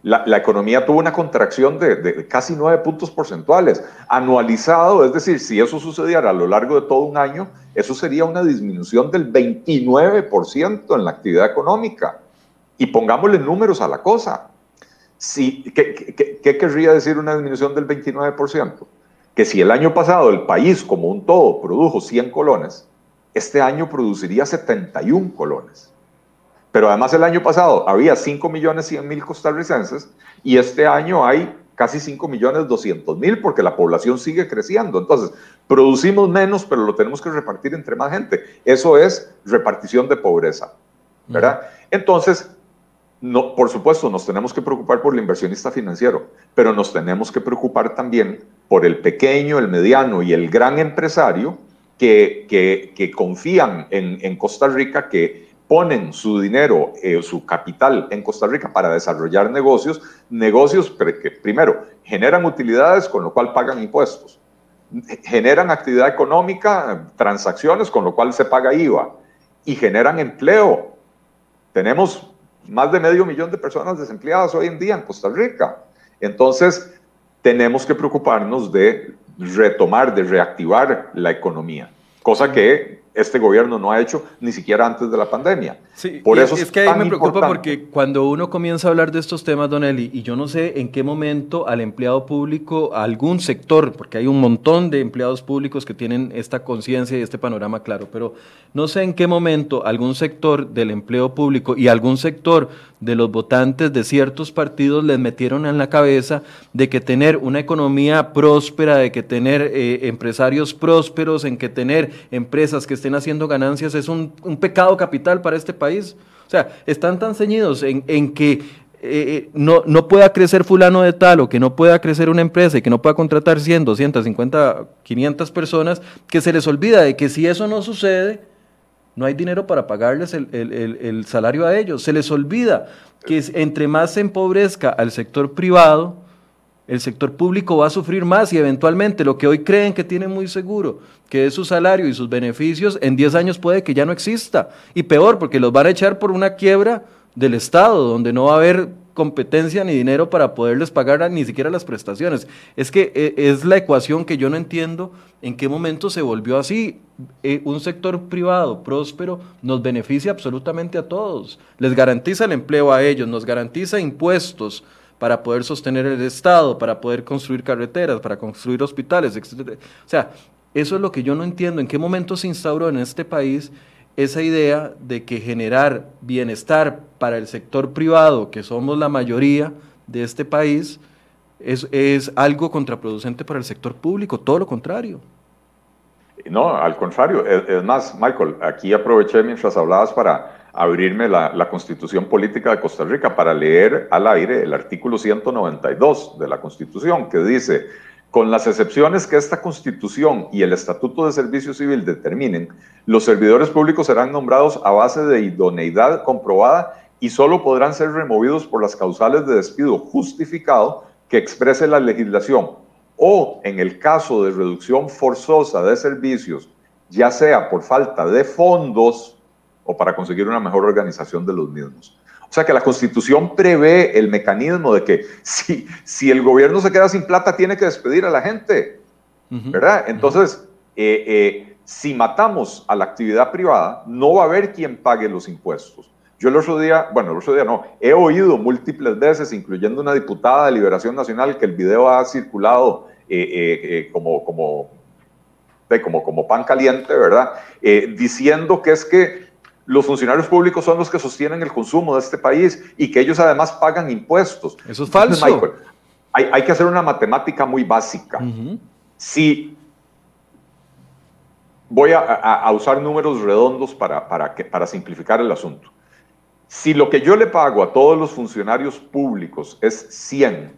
La, economía tuvo una contracción de, de, casi nueve puntos porcentuales, anualizado, es decir, si eso sucediera a lo largo de todo un año, eso sería una disminución del 29% en la actividad económica. Y pongámosle números a la cosa. Si, ¿qué, querría decir una disminución del 29%? Que si el año pasado el país como un todo produjo 100 colones, este año produciría 71 colones. Pero además el año pasado había 5 millones 100 mil costarricenses y este año hay casi 5 millones 200 mil porque la población sigue creciendo. Entonces, producimos menos, pero lo tenemos que repartir entre más gente. Eso es repartición de pobreza, ¿verdad? Entonces, no, por supuesto, nos tenemos que preocupar por el inversionista financiero, pero nos tenemos que preocupar también por el pequeño, el mediano y el gran empresario que, que, confían en, en, Costa Rica, que ponen su dinero, eh, su capital en Costa Rica para desarrollar negocios, negocios que primero generan utilidades con lo cual pagan impuestos, generan actividad económica, transacciones con lo cual se paga IVA y generan empleo. Tenemos más de medio millón de personas desempleadas hoy en día en Costa Rica. Entonces, tenemos que preocuparnos de retomar, de reactivar la economía, cosa que este gobierno no ha hecho ni siquiera antes de la pandemia. Sí, Por eso es, que ahí me preocupa porque cuando uno comienza a hablar de estos temas, Don Eli, y yo no sé en qué momento al empleado público, a algún sector, porque hay un montón de empleados públicos que tienen esta conciencia y este panorama claro, pero no sé en qué momento algún sector del empleo público y algún sector de los votantes de ciertos partidos les metieron en la cabeza de que tener una economía próspera, de que tener eh, empresarios prósperos, en que tener empresas que estén haciendo ganancias es un, pecado capital para este país. O sea, están tan ceñidos en, que eh, eh, no, no pueda crecer fulano de tal o que no pueda crecer una empresa y que no pueda contratar 100, 250, 500 personas, que se les olvida de que si eso no sucede, no hay dinero para pagarles el, salario a ellos. Se les olvida que entre más se empobrezca al sector privado, el sector público va a sufrir más y eventualmente lo que hoy creen que tienen muy seguro, que es su salario y sus beneficios, en 10 años puede que ya no exista. Y peor, porque los van a echar por una quiebra del Estado, donde no va a haber competencia ni dinero para poderles pagar ni siquiera las prestaciones. Es que eh, es la ecuación que yo no entiendo en qué momento se volvió así. Eh, un sector privado próspero nos beneficia absolutamente a todos. Les garantiza el empleo a ellos, nos garantiza impuestos para poder sostener el Estado, para poder construir carreteras, para construir hospitales, etc. O sea, eso es lo que yo no entiendo. ¿En qué momento se instauró en este país esa idea de que generar bienestar para el sector privado, que somos la mayoría de este país, es, es algo contraproducente para el sector público, todo lo contrario. No, al contrario. Es, más, Michael, aquí aproveché mientras hablabas para abrirme la, Constitución Política de Costa Rica para leer al aire el artículo 192 de la Constitución, que dice, con las excepciones que esta Constitución y el Estatuto de Servicio Civil determinen, los servidores públicos serán nombrados a base de idoneidad comprobada y solo podrán ser removidos por las causales de despido justificado que exprese la legislación. O en el caso de reducción forzosa de servicios, ya sea por falta de fondos o para conseguir una mejor organización de los mismos. O sea que la constitución prevé el mecanismo de que si, si el gobierno se queda sin plata, tiene que despedir a la gente, ¿verdad? Entonces, eh, eh, si matamos a la actividad privada, no va a haber quien pague los impuestos. Yo el otro día, bueno, el otro día no, he oído múltiples veces, incluyendo una diputada de Liberación Nacional, que el video ha circulado eh, como, como, como, como pan caliente, ¿verdad? diciendo que es que los funcionarios públicos son los que sostienen el consumo de este país y que ellos además pagan impuestos. Eso es falso. hay, que hacer una matemática muy básica. Si voy a, usar números redondos para, para, que, para simplificar el asunto. Si lo que yo le pago a todos los funcionarios públicos es 100,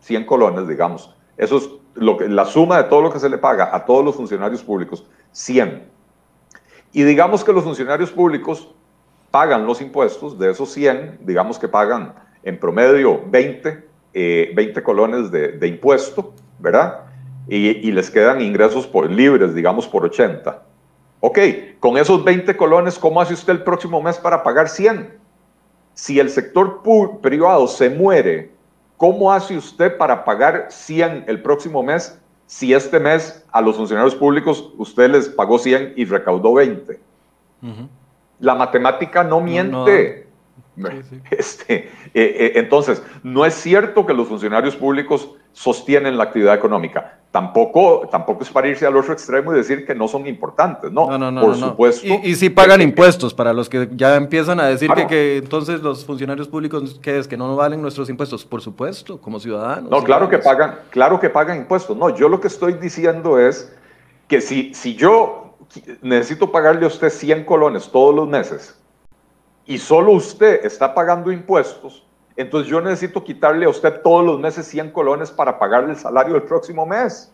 100 colones, digamos, eso es lo que, la suma de todo lo que se le paga a todos los funcionarios públicos, 100 y digamos que los funcionarios públicos pagan los impuestos, de esos 100, digamos que pagan en promedio 20, 20 eh, colones de, impuesto, ¿verdad? Y, les quedan ingresos por, libres, digamos, por 80. Ok, con esos 20 colones, ¿cómo hace usted el próximo mes para pagar 100? Si el sector privado se muere, ¿cómo hace usted para pagar 100 el próximo mes si este mes a los funcionarios públicos usted les pagó 100 y recaudó 20. La matemática no miente. Este, eh, eh, entonces, no es cierto que los funcionarios públicos sostienen la actividad económica. Tampoco, tampoco es para irse al otro extremo y decir que no son importantes, ¿no? No, no, no. Por supuesto. Y, si pagan impuestos, para los que ya empiezan a decir que, que, entonces los funcionarios públicos, que es? Que no valen nuestros impuestos, por supuesto, como ciudadanos. No, claro que pagan, claro que pagan impuestos. No, yo lo que estoy diciendo es que si, si yo necesito pagarle a usted 100 colones todos los meses y solo usted está pagando impuestos, entonces yo necesito quitarle a usted todos los meses 100 colones para pagarle el salario del próximo mes.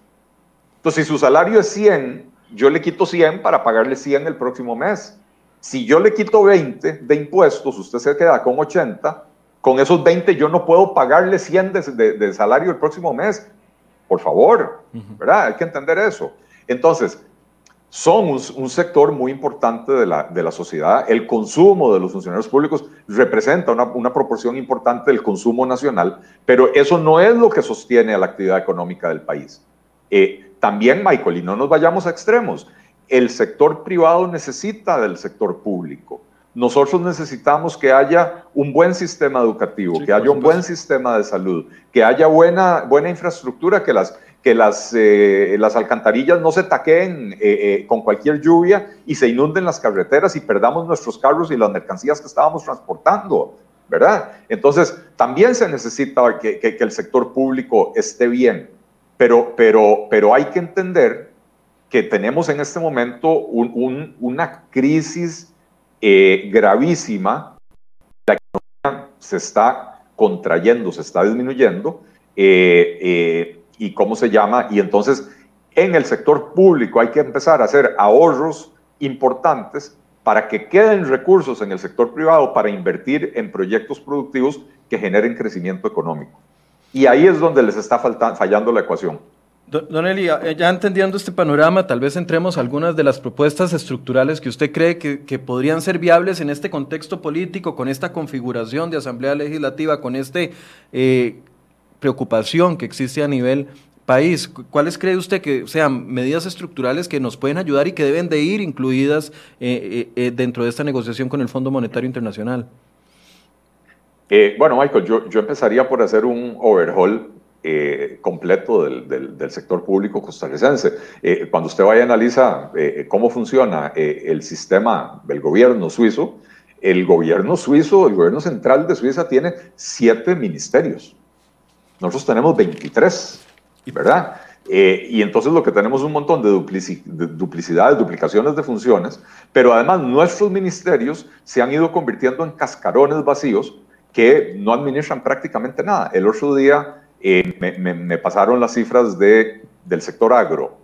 Entonces, si su salario es 100, yo le quito 100 para pagarle 100 el próximo mes. Si yo le quito 20 de impuestos, usted se queda con 80, con esos 20 yo no puedo pagarle 100 de, salario el próximo mes. Por favor, ¿verdad? Hay que entender eso. Entonces, son un, sector muy importante de la, de la, sociedad. El consumo de los funcionarios públicos representa una, una, proporción importante del consumo nacional, pero eso no es lo que sostiene a la actividad económica del país. Eh, también, Michael, y no nos vayamos a extremos, el sector privado necesita del sector público. Nosotros necesitamos que haya un buen sistema educativo, que haya un buen sistema de salud, que haya buena, buena infraestructura, que las, que las, eh, las alcantarillas no se taqueen eh, eh, con cualquier lluvia y se inunden las carreteras y perdamos nuestros carros y las mercancías que estábamos transportando, ¿verdad? Entonces, también se necesita que, que, el sector público esté bien, pero, pero, pero hay que entender que tenemos en este momento un, una crisis gravísima, la economía se está contrayendo, se está disminuyendo, eh, y cómo se llama. Y entonces en el sector público hay que empezar a hacer ahorros importantes para que queden recursos en el sector privado para invertir en proyectos productivos que generen crecimiento económico. Y ahí es donde les está fallando la ecuación. Don Eli, eh, ya entendiendo este panorama, tal vez entremos a algunas de las propuestas estructurales que usted cree que, podrían ser viables en este contexto político, con esta configuración de Asamblea Legislativa, con este eh, preocupación que existe a nivel país. ¿Cuáles cree usted que sean medidas estructurales que nos pueden ayudar y que deben de ir incluidas eh, eh, eh, dentro de esta negociación con el Fondo Monetario Internacional? bueno, Michael, yo, empezaría por hacer un overhaul completo del, sector público costarricense. cuando usted vaya y analiza cómo funciona el sistema del gobierno suizo, el gobierno suizo, el gobierno central de Suiza tiene siete ministerios. Nosotros tenemos 23, ¿verdad? Eh, y entonces lo que tenemos es un montón de, duplicidades, duplicaciones de funciones, pero además nuestros ministerios se han ido convirtiendo en cascarones vacíos que no administran prácticamente nada. El otro día eh, me, pasaron las cifras de, del sector agro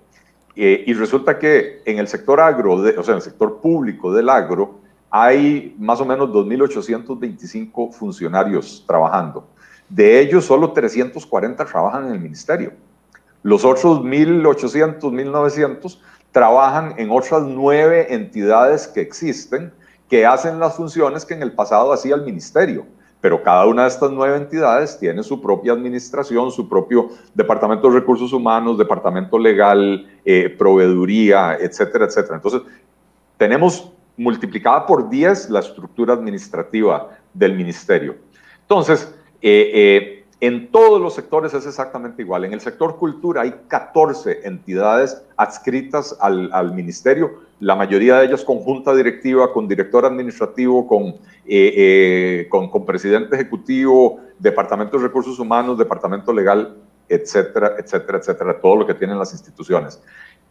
eh, y resulta que en el sector agro, o sea, en el sector público del agro, hay más o menos 2.825 funcionarios trabajando. De ellos, solo 340 trabajan en el ministerio. Los otros 1.800, 1.900 trabajan en otras nueve entidades que existen que hacen las funciones que en el pasado hacía el ministerio. Pero cada una de estas nueve entidades tiene su propia administración, su propio departamento de recursos humanos, departamento legal, eh, proveeduría, etcétera, etcétera. Entonces, tenemos multiplicada por 10 la estructura administrativa del ministerio. Entonces, eh, eh, en todos los sectores es exactamente igual. En el sector cultura hay 14 entidades adscritas al, ministerio, la mayoría de ellas con junta directiva, con director administrativo, con, eh, con, con, presidente ejecutivo, departamento de recursos humanos, departamento legal, etcétera, etcétera, etcétera, todo lo que tienen las instituciones.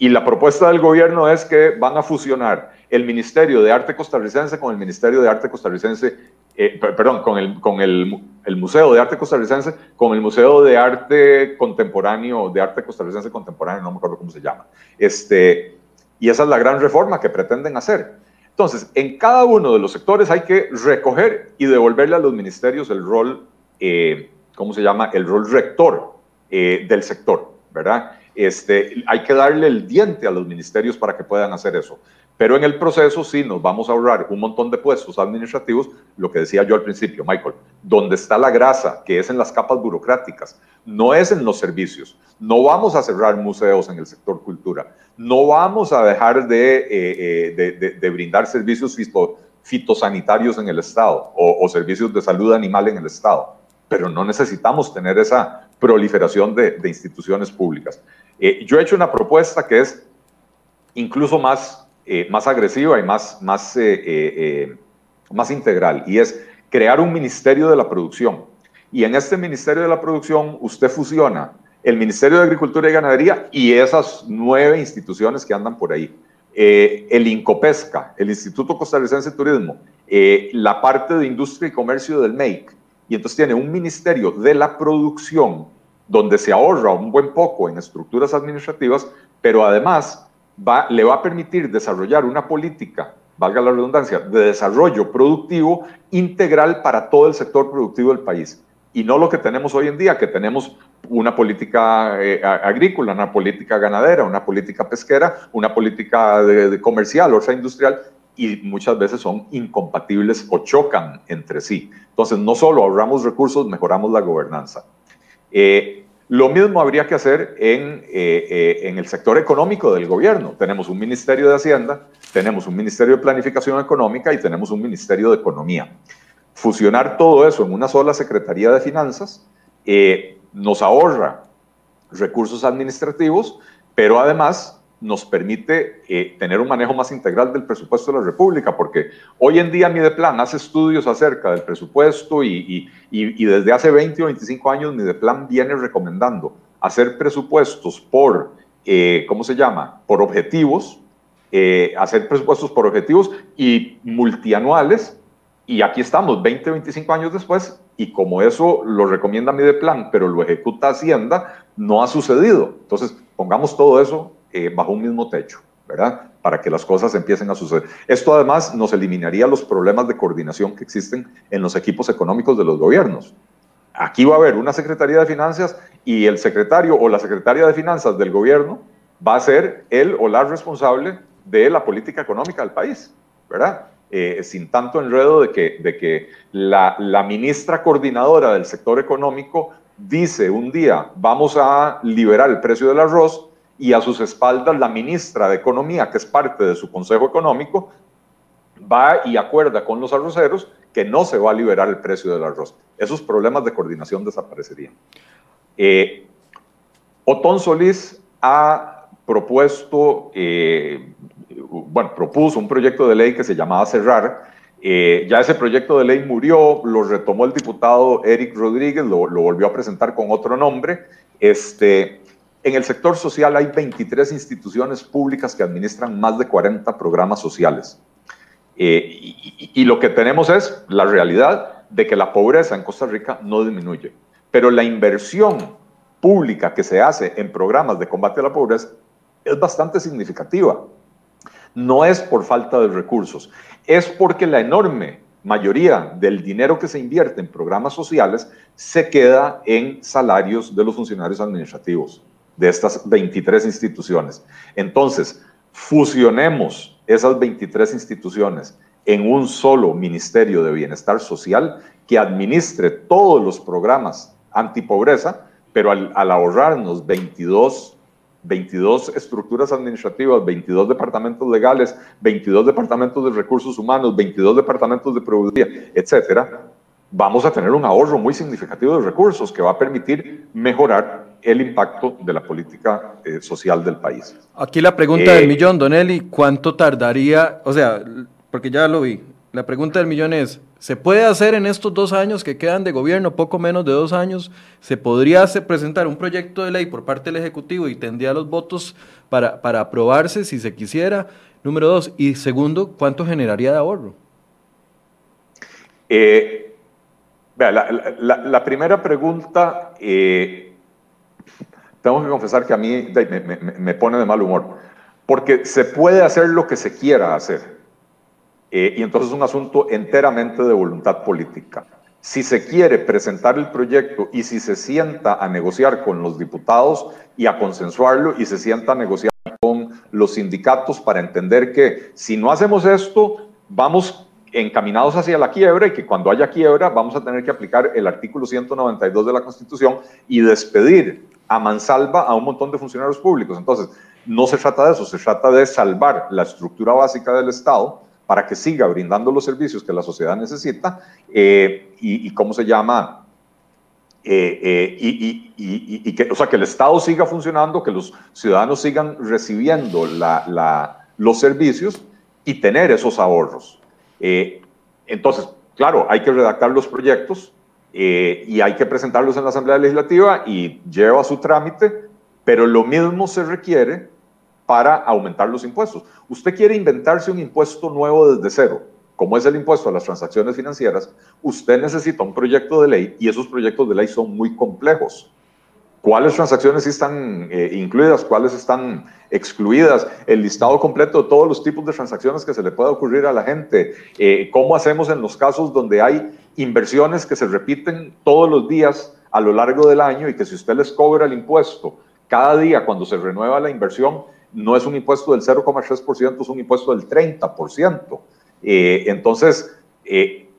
Y la propuesta del gobierno es que van a fusionar el Ministerio de Arte Costarricense con el Ministerio de Arte Costarricense eh, perdón, con, el, con el, el, Museo de Arte Costarricense, con el Museo de Arte Contemporáneo, de Arte Costarricense Contemporáneo, no me acuerdo cómo se llama. Este, y esa es la gran reforma que pretenden hacer. Entonces, en cada uno de los sectores hay que recoger y devolverle a los ministerios el rol, eh, ¿cómo se llama? El rol rector eh, del sector, ¿verdad? Este, hay que darle el diente a los ministerios para que puedan hacer eso. Pero en el proceso sí nos vamos a ahorrar un montón de puestos administrativos, lo que decía yo al principio, Michael, donde está la grasa, que es en las capas burocráticas, no es en los servicios. No vamos a cerrar museos en el sector cultura, no vamos a dejar de, eh, eh, brindar servicios fitosanitarios en el Estado o, o servicios de salud animal en el Estado, pero no necesitamos tener esa proliferación de, instituciones públicas. Eh, yo he hecho una propuesta que es incluso más, eh, más agresiva y más, más, más integral, y es crear un ministerio de la producción. Y en este ministerio de la producción usted fusiona el Ministerio de Agricultura y Ganadería y esas nueve instituciones que andan por ahí. Eh, el INCOPESCA, el Instituto Costarricense de Turismo, eh, la parte de Industria y Comercio del MEIC, y entonces tiene un Ministerio de la Producción donde se ahorra un buen poco en estructuras administrativas, pero además va, le va a permitir desarrollar una política, valga la redundancia, de desarrollo productivo integral para todo el sector productivo del país y no lo que tenemos hoy en día, que tenemos una política eh, agrícola, una política ganadera, una política pesquera, una política de, comercial, otra industrial, y muchas veces son incompatibles o chocan entre sí. Entonces, no solo ahorramos recursos, mejoramos la gobernanza. Eh, lo mismo habría que hacer en, eh, en el sector económico del gobierno. Tenemos un Ministerio de Hacienda, tenemos un Ministerio de Planificación Económica y tenemos un Ministerio de Economía fusionar todo eso en una sola Secretaría de Finanzas eh, nos ahorra recursos administrativos, pero además nos permite eh, tener un manejo más integral del presupuesto de la República, porque hoy en día Mideplan hace estudios acerca del presupuesto y, desde hace 20 o 25 años Mideplan viene recomendando hacer presupuestos por, eh, ¿cómo se llama?, por objetivos, hacer presupuestos por objetivos y multianuales y aquí estamos, 20, 25 años después, y como eso lo recomienda Mideplan, pero lo ejecuta Hacienda, no ha sucedido. Entonces, pongamos todo eso eh, bajo un mismo techo, ¿verdad? Para que las cosas empiecen a suceder. Esto además nos eliminaría los problemas de coordinación que existen en los equipos económicos de los gobiernos. Aquí va a haber una Secretaría de Finanzas y el secretario o la Secretaria de Finanzas del gobierno va a ser él o la responsable de la política económica del país, ¿verdad? Eh, sin tanto enredo de que, de que la, la, ministra coordinadora del sector económico dice un día vamos a liberar el precio del arroz y a sus espaldas la ministra de Economía, que es parte de su Consejo Económico, va y acuerda con los arroceros que no se va a liberar el precio del arroz. Esos problemas de coordinación desaparecerían. Eh, Otón Solís ha propuesto eh, bueno, propuso un proyecto de ley que se llamaba Cerrar. Eh, ya ese proyecto de ley murió, lo retomó el diputado Eric Rodríguez, lo, volvió a presentar con otro nombre. Este, en el sector social hay 23 instituciones públicas que administran más de 40 programas sociales. Eh, y, y, lo que tenemos es la realidad de que la pobreza en Costa Rica no disminuye, pero la inversión pública que se hace en programas de combate a la pobreza es bastante significativa no es por falta de recursos, es porque la enorme mayoría del dinero que se invierte en programas sociales se queda en salarios de los funcionarios administrativos de estas 23 instituciones. Entonces, fusionemos esas 23 instituciones en un solo Ministerio de Bienestar Social que administre todos los programas antipobreza, pero al, ahorrarnos 22 22 estructuras administrativas, 22 departamentos legales, 22 departamentos de recursos humanos, 22 departamentos de productividad, etcétera, vamos a tener un ahorro muy significativo de recursos que va a permitir mejorar el impacto de la política eh, social del país. Aquí la pregunta del eh, millón, Don Eli, ¿cuánto tardaría? O sea, porque ya lo vi, la pregunta del millón es, ¿se puede hacer en estos dos años que quedan de gobierno, poco menos de dos años, se podría presentar un proyecto de ley por parte del Ejecutivo y tendría los votos para, para aprobarse si se quisiera? Número dos. Y segundo, ¿cuánto generaría de ahorro? Eh, la, primera pregunta, eh, tengo que confesar que a mí me pone de mal humor, porque se puede hacer lo que se quiera hacer eh, y entonces es un asunto enteramente de voluntad política. Si se quiere presentar el proyecto y si se sienta a negociar con los diputados y a consensuarlo y se sienta a negociar con los sindicatos para entender que si no hacemos esto, vamos encaminados hacia la quiebra y que cuando haya quiebra vamos a tener que aplicar el artículo 192 de la Constitución y despedir a mansalva a un montón de funcionarios públicos. Entonces, no se trata de eso, se trata de salvar la estructura básica del Estado para que siga brindando los servicios que la sociedad necesita eh, y, cómo se llama y, que, o sea, que el Estado siga funcionando, que los ciudadanos sigan recibiendo los servicios y tener esos ahorros. entonces, claro, hay que redactar los proyectos y hay que presentarlos en la Asamblea Legislativa y lleva su trámite, pero lo mismo se requiere para aumentar los impuestos. Usted quiere inventarse un impuesto nuevo desde cero, como es el impuesto a las transacciones financieras, usted necesita un proyecto de ley y esos proyectos de ley son muy complejos. ¿Cuáles transacciones están eh, incluidas? ¿Cuáles están excluidas? El listado completo de todos los tipos de transacciones que se le pueda ocurrir a la gente. Eh, ¿Cómo hacemos en los casos donde hay inversiones que se repiten todos los días a lo largo del año y que si usted les cobra el impuesto cada día cuando se renueva la inversión, no es un impuesto del 0,3%, es un impuesto del 30%. Eh, entonces, eh,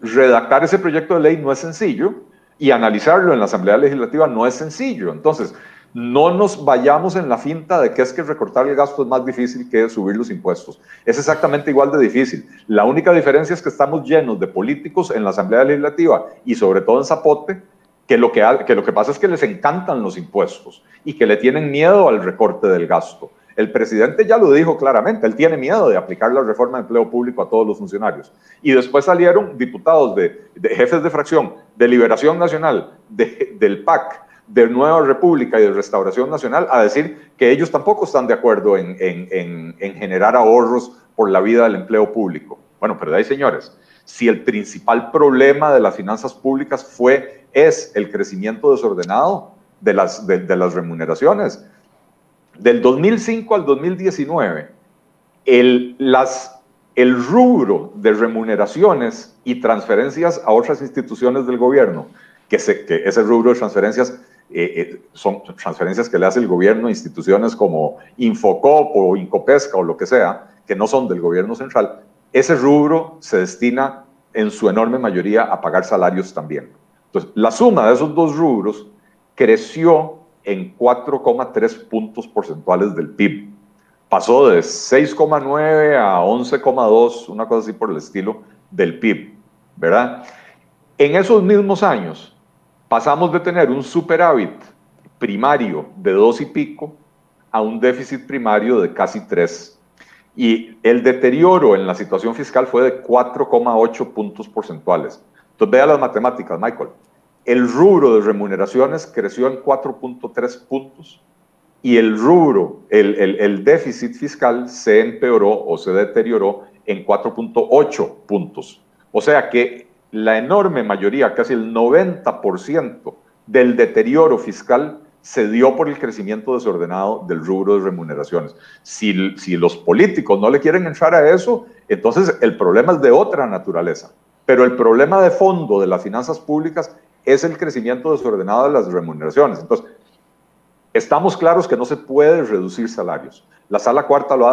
redactar ese proyecto de ley no es sencillo y analizarlo en la Asamblea Legislativa no es sencillo. Entonces, no nos vayamos en la finta de que es que recortar el gasto es más difícil que subir los impuestos. Es exactamente igual de difícil. La única diferencia es que estamos llenos de políticos en la Asamblea Legislativa y sobre todo en Zapote que lo que, que lo que pasa es que les encantan los impuestos y que le tienen miedo al recorte del gasto. El presidente ya lo dijo claramente, él tiene miedo de aplicar la reforma de empleo público a todos los funcionarios. Y después salieron diputados de, jefes de fracción, de Liberación Nacional, del PAC, de Nueva República y de Restauración Nacional a decir que ellos tampoco están de acuerdo en, en, en generar ahorros por la vida del empleo público. Bueno, pero de ahí, señores, si el principal problema de las finanzas públicas fue es el crecimiento desordenado de las, de, las remuneraciones. Del 2005 al 2019, el, las, el rubro de remuneraciones y transferencias a otras instituciones del gobierno, que, se, que ese rubro de transferencias eh, eh, son transferencias que le hace el gobierno a instituciones como Infocop o Incopesca o lo que sea, que no son del gobierno central, ese rubro se destina en su enorme mayoría a pagar salarios también. Entonces, la suma de esos dos rubros creció en 4,3 puntos porcentuales del PIB. Pasó de 6,9 a 11,2, una cosa así por el estilo, del PIB, ¿verdad? En esos mismos años pasamos de tener un superávit primario de 2 y pico a un déficit primario de casi 3. Y el deterioro en la situación fiscal fue de 4,8 puntos porcentuales. Entonces vea las matemáticas, Michael. El rubro de remuneraciones creció en 4.3 puntos y el rubro, el, el, déficit fiscal se empeoró o se deterioró en 4.8 puntos. O sea que la enorme mayoría, casi el 90% del deterioro fiscal se dio por el crecimiento desordenado del rubro de remuneraciones. Si, los políticos no le quieren entrar a eso, entonces el problema es de otra naturaleza. Pero el problema de fondo de las finanzas públicas es el crecimiento desordenado de las remuneraciones. Entonces, estamos claros que no se puede reducir salarios. La sala cuarta lo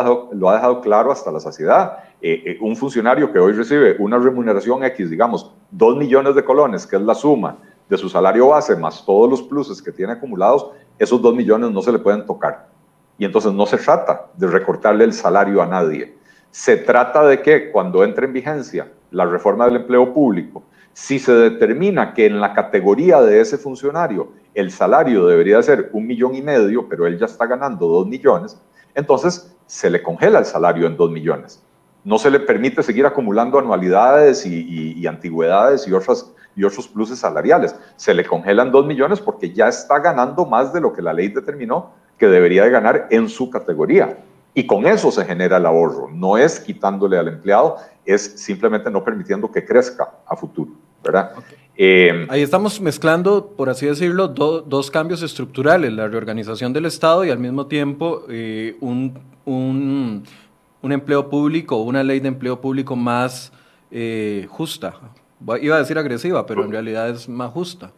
ha dejado, claro hasta la saciedad. Eh, eh, un funcionario que hoy recibe una remuneración X, digamos, 2 millones de colones, que es la suma de su salario base más todos los pluses que tiene acumulados, esos 2 millones no se le pueden tocar. Y entonces no se trata de recortarle el salario a nadie. Se trata de que cuando entre en vigencia la reforma del empleo público, si se determina que en la categoría de ese funcionario el salario debería ser un millón y medio, pero él ya está ganando dos millones, entonces se le congela el salario en dos millones. No se le permite seguir acumulando anualidades y, antigüedades y, otras, y otros pluses salariales. Se le congelan dos millones porque ya está ganando más de lo que la ley determinó que debería de ganar en su categoría. Y con eso se genera el ahorro. No es quitándole al empleado, es simplemente no permitiendo que crezca a futuro. ¿verdad? Eh, Ahí estamos mezclando, por así decirlo, dos cambios estructurales, la reorganización del Estado y al mismo tiempo eh, un, un, un, empleo público, una ley de empleo público más eh, justa. Iba a decir agresiva, pero en realidad es más justa.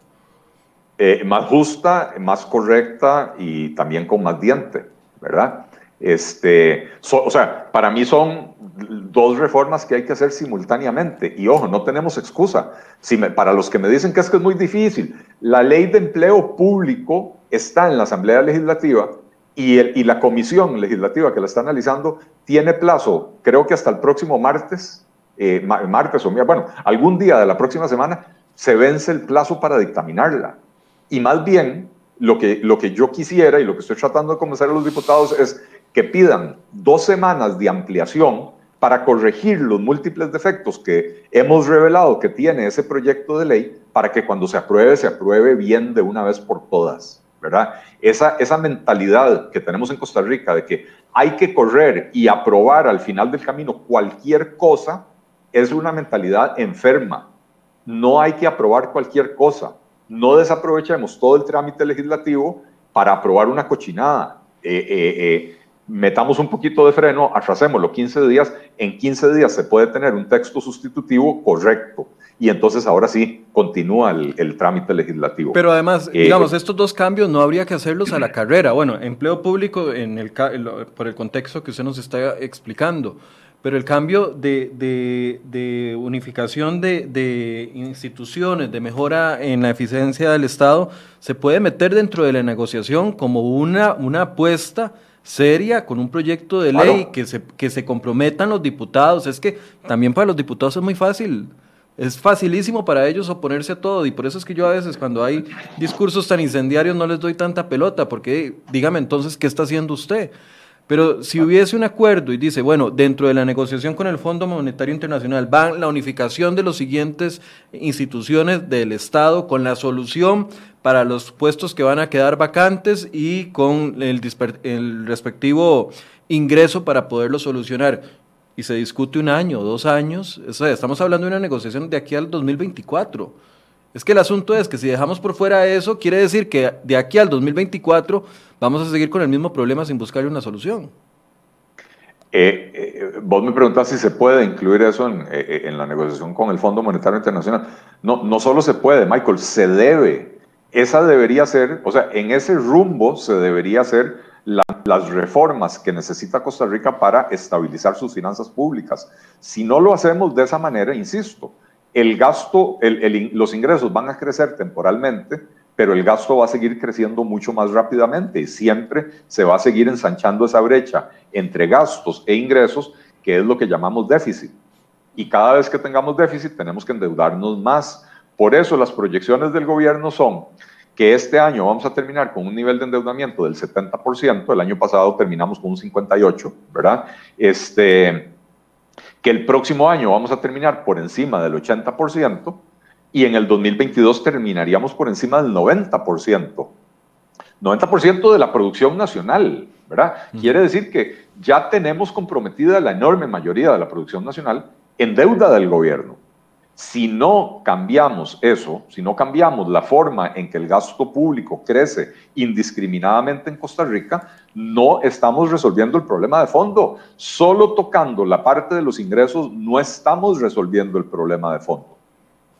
más justa, más correcta y también con más diente, ¿verdad? Este, o sea, para mí son dos reformas que hay que hacer simultáneamente. Y ojo, no tenemos excusa. Si para los que me dicen que es que es muy difícil, la ley de empleo público está en la Asamblea Legislativa y, y la comisión legislativa que la está analizando tiene plazo, creo que hasta el próximo martes, eh, martes o bueno, algún día de la próxima semana, se vence el plazo para dictaminarla. Y más bien, lo que, lo que yo quisiera y lo que estoy tratando de convencer a los diputados es que pidan dos semanas de ampliación para corregir los múltiples defectos que hemos revelado que tiene ese proyecto de ley para que cuando se apruebe, se apruebe bien de una vez por todas, ¿verdad? Esa, esa mentalidad que tenemos en Costa Rica de que hay que correr y aprobar al final del camino cualquier cosa, es una mentalidad enferma. No hay que aprobar cualquier cosa. No desaprovechemos todo el trámite legislativo para aprobar una cochinada. Eh, eh, eh, metamos un poquito de freno, atrasémoslo 15 días, en 15 días se puede tener un texto sustitutivo correcto y entonces ahora sí continúa el, trámite legislativo. Pero además, eh, digamos, estos dos cambios no habría que hacerlos a la carrera. Bueno, empleo público en el, por el contexto que usted nos está explicando, pero el cambio de, de, unificación de, de, instituciones, de mejora en la eficiencia del Estado, se puede meter dentro de la negociación como una, una apuesta seria, con un proyecto de ley, que, se, que se comprometan los diputados. Es que también para los diputados es muy fácil. Es facilísimo para ellos oponerse a todo y por eso es que yo a veces cuando hay discursos tan incendiarios no les doy tanta pelota, porque dígame entonces qué está haciendo usted. Pero si hubiese un acuerdo y dice, bueno, dentro de la negociación con el Fondo Monetario Internacional va la unificación de las siguientes instituciones del Estado con la solución para los puestos que van a quedar vacantes y con el, respectivo ingreso para poderlo solucionar. Y se discute un año, dos años, estamos hablando de una negociación de aquí al 2024. Es que el asunto es que si dejamos por fuera eso, quiere decir que de aquí al 2024 vamos a seguir con el mismo problema sin buscar una solución. Eh, eh, vos me preguntás si se puede incluir eso en, eh, en, la negociación con el Fondo Monetario Internacional. No, no solo se puede, Michael, se debe. Esa debería ser, o sea, en ese rumbo se debería hacer las reformas que necesita Costa Rica para estabilizar sus finanzas públicas. Si no lo hacemos de esa manera, insisto, el gasto, los ingresos van a crecer temporalmente, pero el gasto va a seguir creciendo mucho más rápidamente y siempre se va a seguir ensanchando esa brecha entre gastos e ingresos, que es lo que llamamos déficit. Y cada vez que tengamos déficit tenemos que endeudarnos más. Por eso las proyecciones del gobierno son que este año vamos a terminar con un nivel de endeudamiento del 70%, el año pasado terminamos con un 58%, ¿verdad? Este, que el próximo año vamos a terminar por encima del 80% y en el 2022 terminaríamos por encima del 90%. 90% de la producción nacional, ¿verdad? Quiere decir que ya tenemos comprometida la enorme mayoría de la producción nacional en deuda del gobierno. Si no cambiamos eso, si no cambiamos la forma en que el gasto público crece indiscriminadamente en Costa Rica, no estamos resolviendo el problema de fondo. Solo tocando la parte de los ingresos no estamos resolviendo el problema de fondo.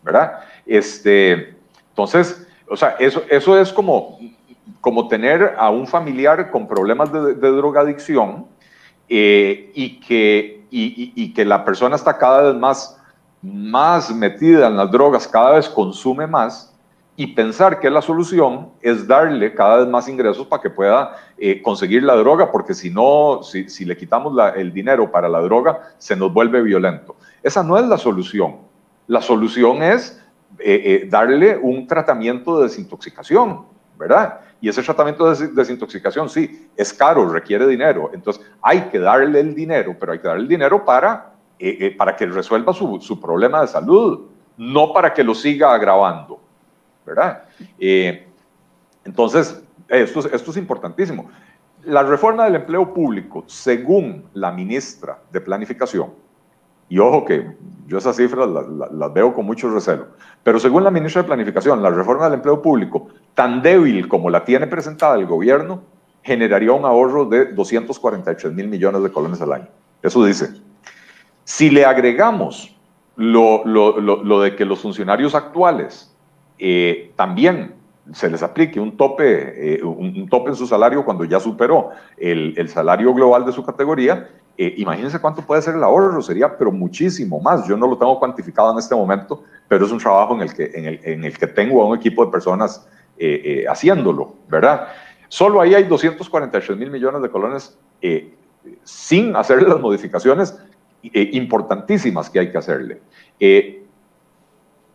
¿Verdad? Este, entonces, o sea, eso, eso es como, como tener a un familiar con problemas de, drogadicción eh, y, que, y que la persona está cada vez más más metida en las drogas, cada vez consume más y pensar que la solución es darle cada vez más ingresos para que pueda eh, conseguir la droga, porque si no, si, le quitamos el dinero para la droga, se nos vuelve violento. Esa no es la solución. La solución es eh, eh, darle un tratamiento de desintoxicación, ¿verdad? Y ese tratamiento de desintoxicación, sí, es caro, requiere dinero. Entonces, hay que darle el dinero, pero hay que darle el dinero para eh, eh, para que resuelva su, problema de salud, no para que lo siga agravando, ¿verdad? Eh, entonces, esto, esto es importantísimo. La reforma del empleo público, según la ministra de Planificación, y ojo que yo esas cifras las, veo con mucho recelo, pero según la ministra de Planificación, la reforma del empleo público, tan débil como la tiene presentada el gobierno, generaría un ahorro de 243 mil millones de colones al año. Eso dice. Si le agregamos lo, de que los funcionarios actuales eh, también se les aplique un tope, eh, un, tope en su salario cuando ya superó el, salario global de su categoría, eh, imagínense cuánto puede ser el ahorro, sería pero muchísimo más. Yo no lo tengo cuantificado en este momento, pero es un trabajo en el que, en el, que tengo a un equipo de personas haciéndolo, ¿verdad? Solo ahí hay 243 mil millones de colones sin hacer las modificaciones eh, importantísimas que hay que hacerle. Eh,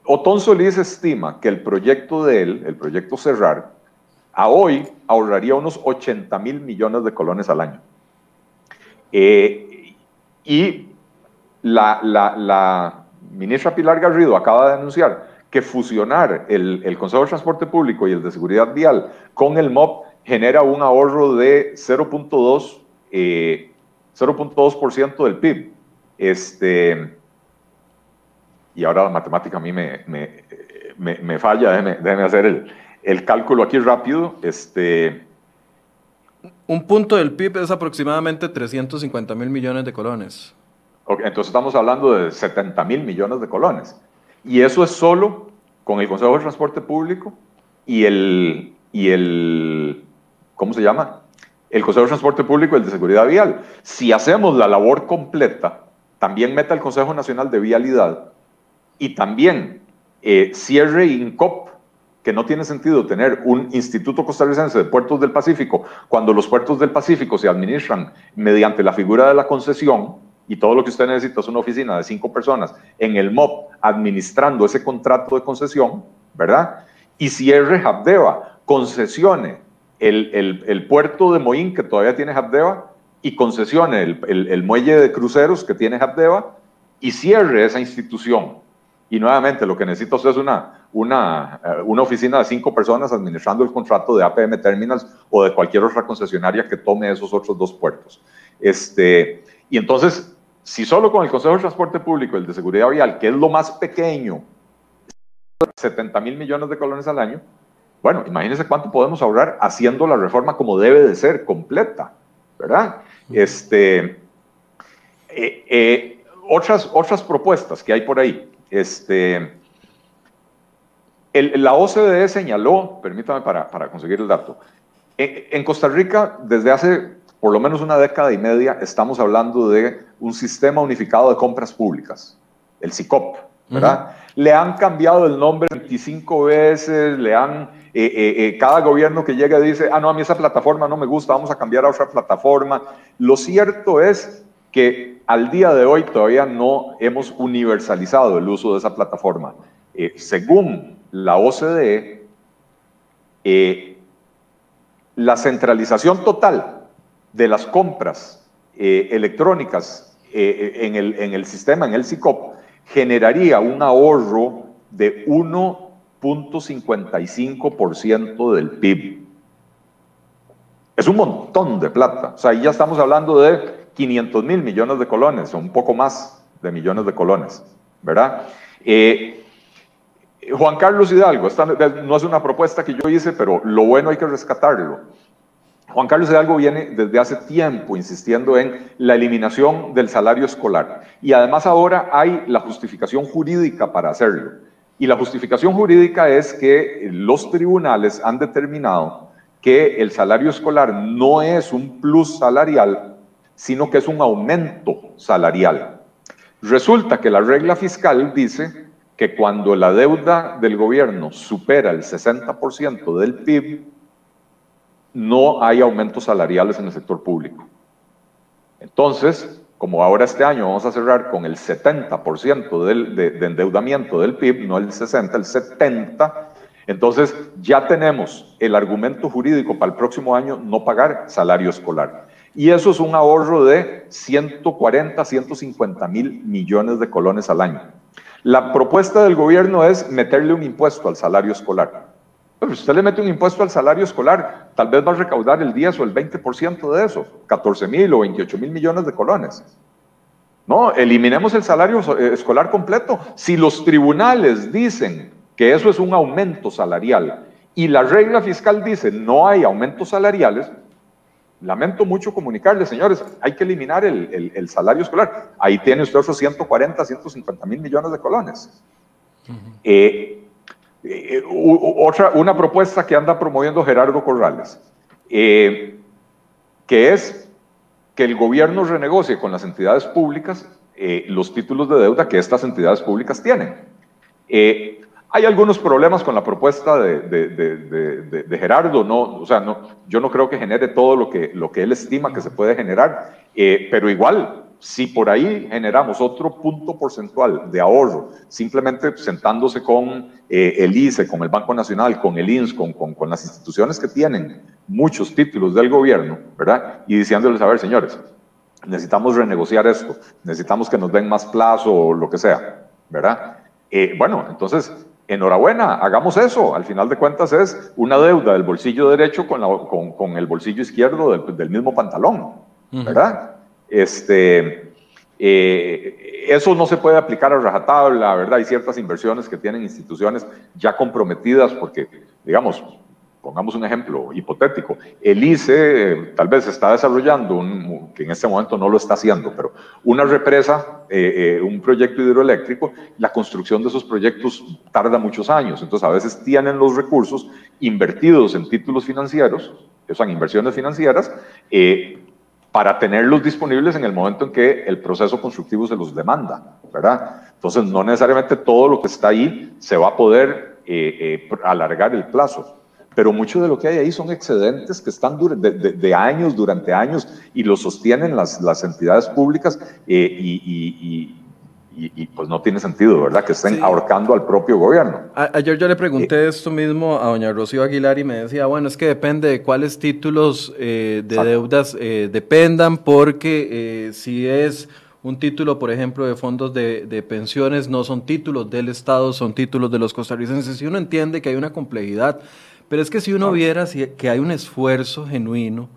Otón Solís estima que el proyecto de él, el proyecto Cerrar, a hoy ahorraría unos 80 mil millones de colones al año. Eh, y la, ministra Pilar Garrido acaba de anunciar que fusionar el, el, Consejo de Transporte Público y el de Seguridad Vial con el MOP genera un ahorro de 0.2% eh, del PIB. Este, y ahora la matemática a mí me, me, me, falla, déjeme, déjeme hacer el, el, cálculo aquí rápido. Este, un punto del PIB es aproximadamente 350 mil millones de colones. entonces estamos hablando de 70 mil millones de colones. Y eso es solo con el Consejo de Transporte Público y el, y el ¿cómo se llama? El Consejo de Transporte Público y el de Seguridad Vial. Si hacemos la labor completa, también meta el Consejo Nacional de Vialidad y también eh, cierre INCOP, que no tiene sentido tener un Instituto Costarricense de Puertos del Pacífico cuando los puertos del Pacífico se administran mediante la figura de la concesión y todo lo que usted necesita es una oficina de cinco personas en el MOP administrando ese contrato de concesión, ¿verdad? Y cierre Habdeba, concesione el, el, puerto de Moín, que todavía tiene Habdeba, y concesione el, el muelle de cruceros que tiene Habdeba, y cierre esa institución y nuevamente, lo que necesito es una, una, eh, una oficina de cinco personas administrando el contrato de APM Terminals o de cualquier otra concesionaria que tome esos otros dos puertos. Este, y entonces, si solo con el Consejo de Transporte Público, el de Seguridad Vial, que es lo más pequeño, 70 mil millones de colones al año, bueno, imagínense cuánto podemos ahorrar haciendo la reforma como debe de ser, completa, ¿verdad? Este, eh, eh, otras, otras propuestas que hay por ahí. Este, la OCDE señaló, permítame para, conseguir el dato, en, Costa Rica desde hace por lo menos una década y media estamos hablando de un sistema unificado de compras públicas, el SICOP, ¿verdad? Le han cambiado el nombre 25 veces, le han, eh, eh, eh, cada gobierno que llega dice, ah, no, a mí esa plataforma no me gusta, vamos a cambiar a otra plataforma. Lo cierto es que al día de hoy todavía no hemos universalizado el uso de esa plataforma. Según la OCDE, la centralización total de las compras electrónicas en el, en, el, sistema, en el SICOP, generaría un ahorro de 1.55% del PIB. Es un montón de plata. O sea, ahí ya estamos hablando de 500 mil millones de colones, un poco más de millones de colones, ¿verdad? Eh, Juan Carlos Hidalgo, esta no es una propuesta que yo hice, pero lo bueno hay que rescatarlo. Juan Carlos Hidalgo viene desde hace tiempo insistiendo en la eliminación del salario escolar y además ahora hay la justificación jurídica para hacerlo. Y la justificación jurídica es que los tribunales han determinado que el salario escolar no es un plus salarial, sino que es un aumento salarial. Resulta que la regla fiscal dice que cuando la deuda del gobierno supera el 60% del PIB, no hay aumentos salariales en el sector público. Entonces, como ahora este año vamos a cerrar con el 70% del, de, de, endeudamiento del PIB, no el 60, el 70, entonces ya tenemos el argumento jurídico para el próximo año no pagar salario escolar. Y eso es un ahorro de 140, 150 mil millones de colones al año. La propuesta del gobierno es meterle un impuesto al salario escolar. Pero si usted le mete un impuesto al salario escolar, tal vez va a recaudar el 10 o el 20% de eso, 14 mil o 28 mil millones de colones. No, eliminemos el salario eh, escolar completo. Si los tribunales dicen que eso es un aumento salarial y la regla fiscal dice no hay aumentos salariales, Lamento mucho comunicarles, señores, hay que eliminar el, salario escolar. Ahí tiene usted esos 140, 150 mil millones de colones. Eh, eh, otra, una propuesta que anda promoviendo Gerardo Corrales, eh, que es que el gobierno renegocie con las entidades públicas los títulos de deuda que estas entidades públicas tienen. Hay algunos problemas con la propuesta de, Gerardo, no, o sea, no, yo no creo que genere todo lo que, lo que él estima que se puede generar, eh, pero igual si por ahí generamos otro punto porcentual de ahorro, simplemente sentándose con eh, el ICE, con el Banco Nacional, con el INS, con, con, las instituciones que tienen muchos títulos del gobierno, ¿verdad? Y diciéndoles, a ver, señores, necesitamos renegociar esto, necesitamos que nos den más plazo o lo que sea, ¿verdad? Eh, bueno, entonces, enhorabuena, hagamos eso. Al final de cuentas es una deuda del bolsillo derecho con, la, con, con el bolsillo izquierdo del, del mismo pantalón, ¿verdad? Este, eh, eso no se puede aplicar a rajatabla, ¿verdad? Hay ciertas inversiones que tienen instituciones ya comprometidas porque, digamos, pongamos un ejemplo hipotético, el ICE eh, tal vez está desarrollando, un, que en este momento no lo está haciendo, pero una represa, eh, un proyecto hidroeléctrico, la construcción de esos proyectos tarda muchos años, entonces a veces tienen los recursos invertidos en títulos financieros, que son inversiones financieras, para tenerlos disponibles en el momento en que el proceso constructivo se los demanda, ¿verdad? Entonces, no necesariamente todo lo que está ahí se va a poder eh, eh, alargar el plazo, pero mucho de lo que hay ahí son excedentes que están de, años, durante años, y lo sostienen las, las entidades públicas eh, y y, pues no tiene sentido, ¿verdad? Que estén ahorcando al propio gobierno. ayer yo le pregunté eh, esto mismo a doña Rocío Aguilar y me decía, bueno, es que depende de cuáles títulos eh, de deudas eh, dependan, porque si es un título, por ejemplo, de fondos de, de, pensiones, no son títulos del Estado, son títulos de los costarricenses. Si uno entiende que hay una complejidad, pero es que si uno viera si, que hay un esfuerzo genuino,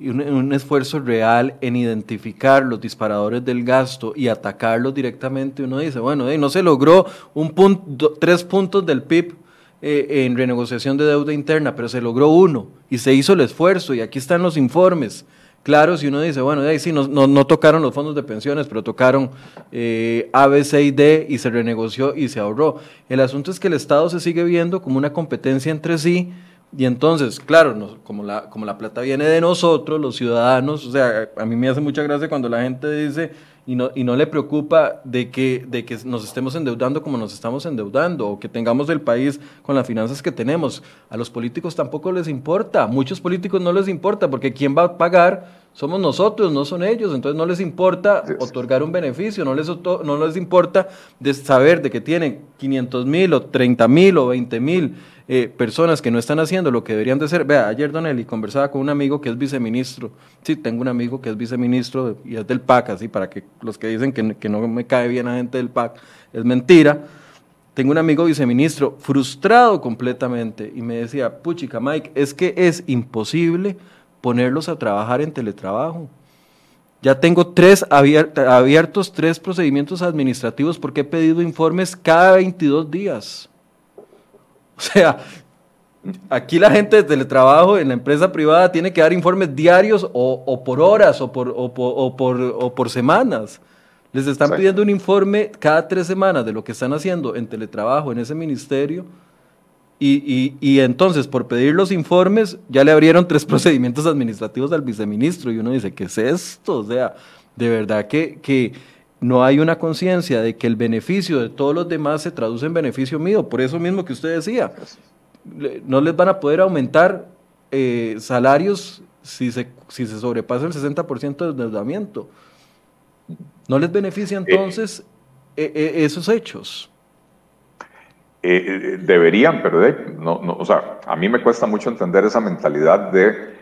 un, esfuerzo real en identificar los disparadores del gasto y atacarlos directamente, uno dice, bueno, no se logró un punto, tres puntos del PIB eh, en renegociación de deuda interna, pero se logró uno y se hizo el esfuerzo y aquí están los informes. Claro, si uno dice, bueno, ahí sí, no, no, tocaron los fondos de pensiones, pero tocaron eh, A, B, C y D y se renegoció y se ahorró. El asunto es que el Estado se sigue viendo como una competencia entre sí, y entonces, claro, como, la, como la plata viene de nosotros, los ciudadanos, o sea, a mí me hace mucha gracia cuando la gente dice y no, y no le preocupa de que, de que nos estemos endeudando como nos estamos endeudando o que tengamos el país con las finanzas que tenemos. A los políticos tampoco les importa, muchos políticos no les importa porque ¿quién va a pagar? Somos nosotros, no son ellos, entonces no les importa otorgar un beneficio, no les, no les importa de saber de que tienen 500 mil o 30 mil o 20 mil eh, personas que no están haciendo lo que deberían de hacer. Vea, ayer Don Eli conversaba con un amigo que es viceministro. Sí, tengo un amigo que es viceministro y es del PAC, así para que los que dicen que, que no me cae bien a gente del PAC, es mentira. Tengo un amigo viceministro frustrado completamente y me decía, puchica Mike, es que es imposible ponerlos a trabajar en teletrabajo. Ya tengo tres abiertos, tres procedimientos administrativos porque he pedido informes cada 22 días. O sea, aquí la gente de teletrabajo en la empresa privada tiene que dar informes diarios o, por horas o por, o por, por, semanas. Les están pidiendo un informe cada tres semanas de lo que están haciendo en teletrabajo en ese ministerio. Y, y, entonces, por pedir los informes, ya le abrieron tres procedimientos administrativos al viceministro. Y uno dice, ¿qué es esto? O sea, de verdad que, que no hay una conciencia de que el beneficio de todos los demás se traduce en beneficio mío. Por eso mismo que usted decía, no les van a poder aumentar eh, salarios si se, si se sobrepasa el 60% de endeudamiento. ¿No les beneficia eh, entonces eh, esos hechos? Deberían, pero no, no, o sea, a mí me cuesta mucho entender esa mentalidad de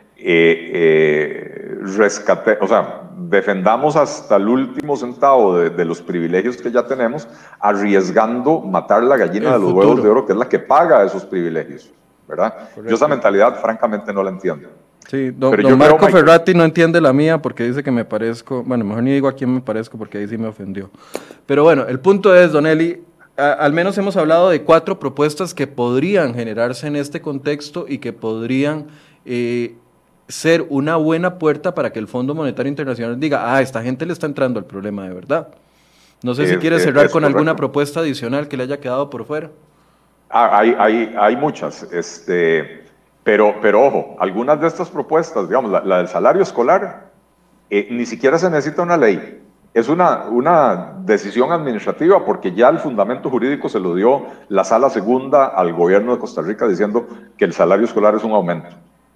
rescate, o sea, defendamos hasta el último centavo de, los privilegios que ya tenemos, arriesgando matar la gallina de los huevos de oro, que es la que paga esos privilegios, ¿verdad? Yo esa mentalidad, francamente, no la entiendo. Sí, don, Marco Ferrati no entiende la mía porque dice que me parezco, bueno, mejor ni digo a quién me parezco porque ahí sí me ofendió. Pero bueno, el punto es, Don Eli, al menos hemos hablado de cuatro propuestas que podrían generarse en este contexto y que podrían eh, ser una buena puerta para que el Fondo Monetario Internacional diga, ah, esta gente le está entrando al problema de verdad. No sé si quiere cerrar con alguna propuesta adicional que le haya quedado por fuera. Ah, hay, hay, hay, muchas, este, pero, pero ojo, algunas de estas propuestas, digamos, la, del salario escolar, eh, ni siquiera se necesita una ley. Es una, una decisión administrativa porque ya el fundamento jurídico se lo dio la sala segunda al gobierno de Costa Rica diciendo que el salario escolar es un aumento.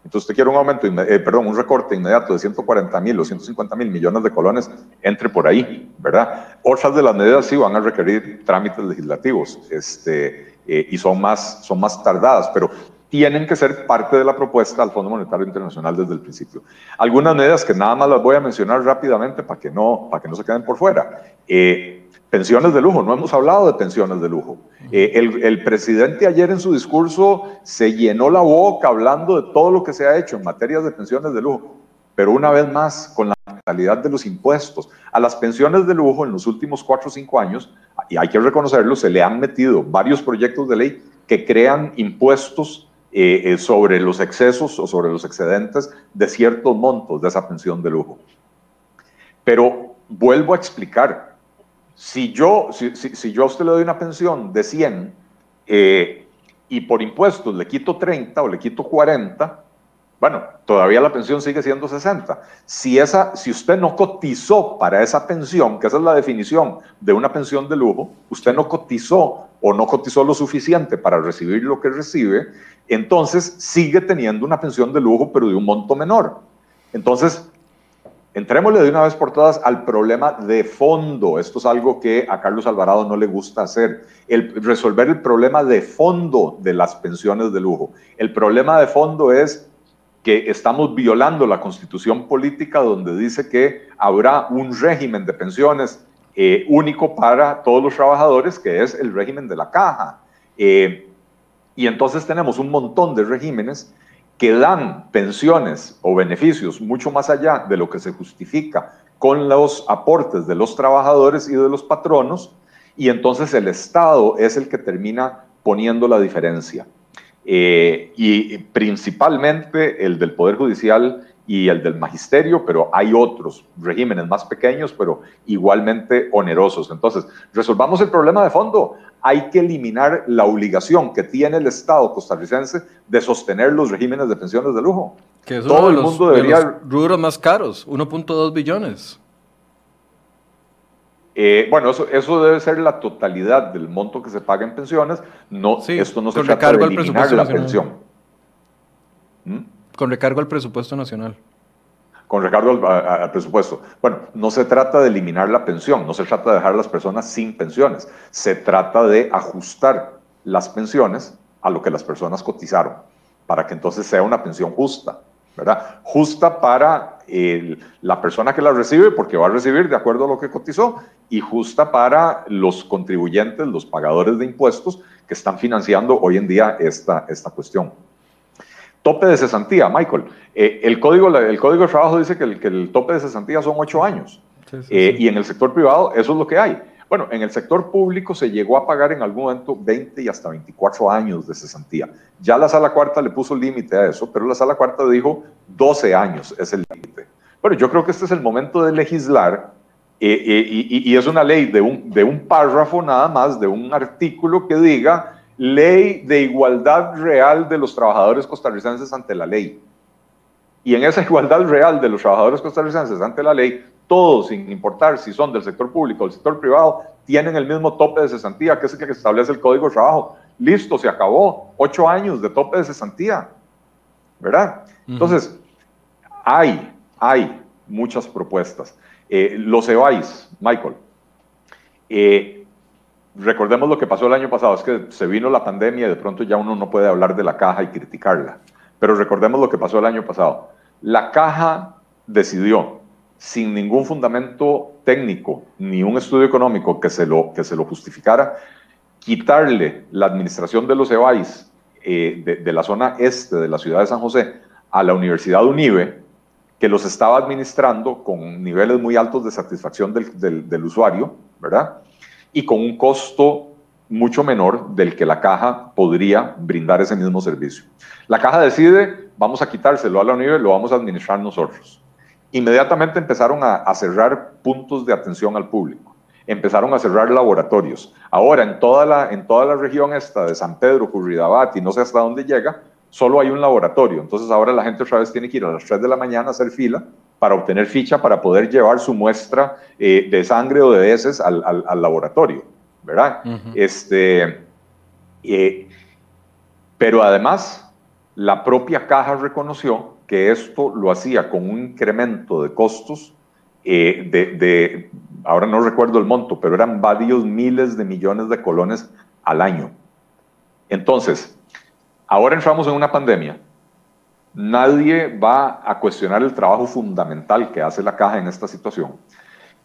Entonces usted quiere un aumento, eh, perdón, un recorte inmediato de 140 mil o 150 mil millones de colones, entre por ahí, ¿verdad? Otras de las medidas sí van a requerir trámites legislativos este, eh, y son más, son más tardadas, pero tienen que ser parte de la propuesta al Fondo Monetario Internacional desde el principio. Algunas medidas que nada más las voy a mencionar rápidamente para que no, para que no se queden por fuera. Eh, pensiones de lujo, no hemos hablado de pensiones de lujo. Eh, el, el, presidente ayer en su discurso se llenó la boca hablando de todo lo que se ha hecho en materia de pensiones de lujo, pero una vez más con la mentalidad de los impuestos. A las pensiones de lujo en los últimos cuatro o cinco años, y hay que reconocerlo, se le han metido varios proyectos de ley que crean impuestos eh, eh, sobre los excesos o sobre los excedentes de ciertos montos de esa pensión de lujo. Pero vuelvo a explicar, si yo, si, si, yo a usted le doy una pensión de 100 eh, y por impuestos le quito 30 o le quito 40, bueno, todavía la pensión sigue siendo 60. Si, esa, si usted no cotizó para esa pensión, que esa es la definición de una pensión de lujo, usted no cotizó o no cotizó lo suficiente para recibir lo que recibe, entonces sigue teniendo una pensión de lujo, pero de un monto menor. Entonces, entrémosle de una vez por todas al problema de fondo. Esto es algo que a Carlos Alvarado no le gusta hacer. El, resolver el problema de fondo de las pensiones de lujo. El problema de fondo es que estamos violando la constitución política donde dice que habrá un régimen de pensiones eh, único para todos los trabajadores, que es el régimen de la caja. Eh, y entonces tenemos un montón de regímenes que dan pensiones o beneficios mucho más allá de lo que se justifica con los aportes de los trabajadores y de los patronos, y entonces el Estado es el que termina poniendo la diferencia. Eh, y principalmente el del Poder Judicial y el del magisterio, pero hay otros regímenes más pequeños, pero igualmente onerosos. Entonces, resolvamos el problema de fondo hay que eliminar la obligación que tiene el Estado costarricense de sostener los regímenes de pensiones de lujo. Que es Todo el mundo debería... rubros más caros, 1.2 billones. Eh, bueno, eso, eso debe ser la totalidad del monto que se paga en pensiones. No, esto no se trata de eliminar la pensión. ¿Mm? Con recargo al presupuesto nacional con recargo al, presupuesto. Bueno, no se trata de eliminar la pensión, no se trata de dejar a las personas sin pensiones, se trata de ajustar las pensiones a lo que las personas cotizaron, para que entonces sea una pensión justa, ¿verdad? Justa para la persona que la recibe, porque va a recibir de acuerdo a lo que cotizó, y justa para los contribuyentes, los pagadores de impuestos que están financiando hoy en día esta, esta cuestión. Tope de cesantía, Michael. Eh, el, código, el Código de Trabajo dice que el, que el tope de cesantía son ocho años. Eh, y en el sector privado eso es lo que hay. Bueno, en el sector público se llegó a pagar en algún momento 20 y hasta 24 años de cesantía. Ya la sala cuarta le puso límite a eso, pero la sala cuarta dijo 12 años es el límite. Bueno, yo creo que este es el momento de legislar eh, y, y, es una ley de un párrafo nada más, de un artículo que diga ley de igualdad real de los trabajadores costarricenses ante la ley. Y en esa igualdad real de los trabajadores costarricenses ante la ley, todos, sin importar si son del sector público o del sector privado, tienen el mismo tope de cesantía, que es el que establece el Código de Trabajo. Listo, se acabó. Ocho años de tope de cesantía. ¿Verdad? Entonces, hay, hay muchas propuestas. Eh, los EBAIS, Michael. Eh, recordemos lo que pasó el año pasado, es que se vino la pandemia y de pronto ya uno no puede hablar de la caja y criticarla. Pero recordemos lo que pasó el año pasado. La caja decidió, sin ningún fundamento técnico ni un estudio económico que se lo, que se lo justificara, quitarle la administración de los EBAIS eh, de, la zona este de la ciudad de San José a la Universidad UNIBE, que los estaba administrando con niveles muy altos de satisfacción del, del usuario, ¿verdad? y con un costo mucho menor del que la caja podría brindar ese mismo servicio. La caja decide, vamos a quitárselo a la UNIBE, lo vamos a administrar nosotros. Inmediatamente empezaron a, cerrar puntos de atención al público, empezaron a cerrar laboratorios. Ahora, en toda la, en toda la región esta de San Pedro, Curridabat y no sé hasta dónde llega, solo hay un laboratorio. Entonces ahora la gente otra vez tiene que ir a las 3 de la mañana a hacer fila para obtener ficha para poder llevar su muestra eh, de sangre o de heces al, al, laboratorio, ¿verdad? este, eh, pero además la propia caja reconoció que esto lo hacía con un incremento de costos eh, de, ahora no recuerdo el monto, pero eran varios miles de millones de colones al año. Entonces, ahora entramos en una pandemia. Nadie va a cuestionar el trabajo fundamental que hace la caja en esta situación.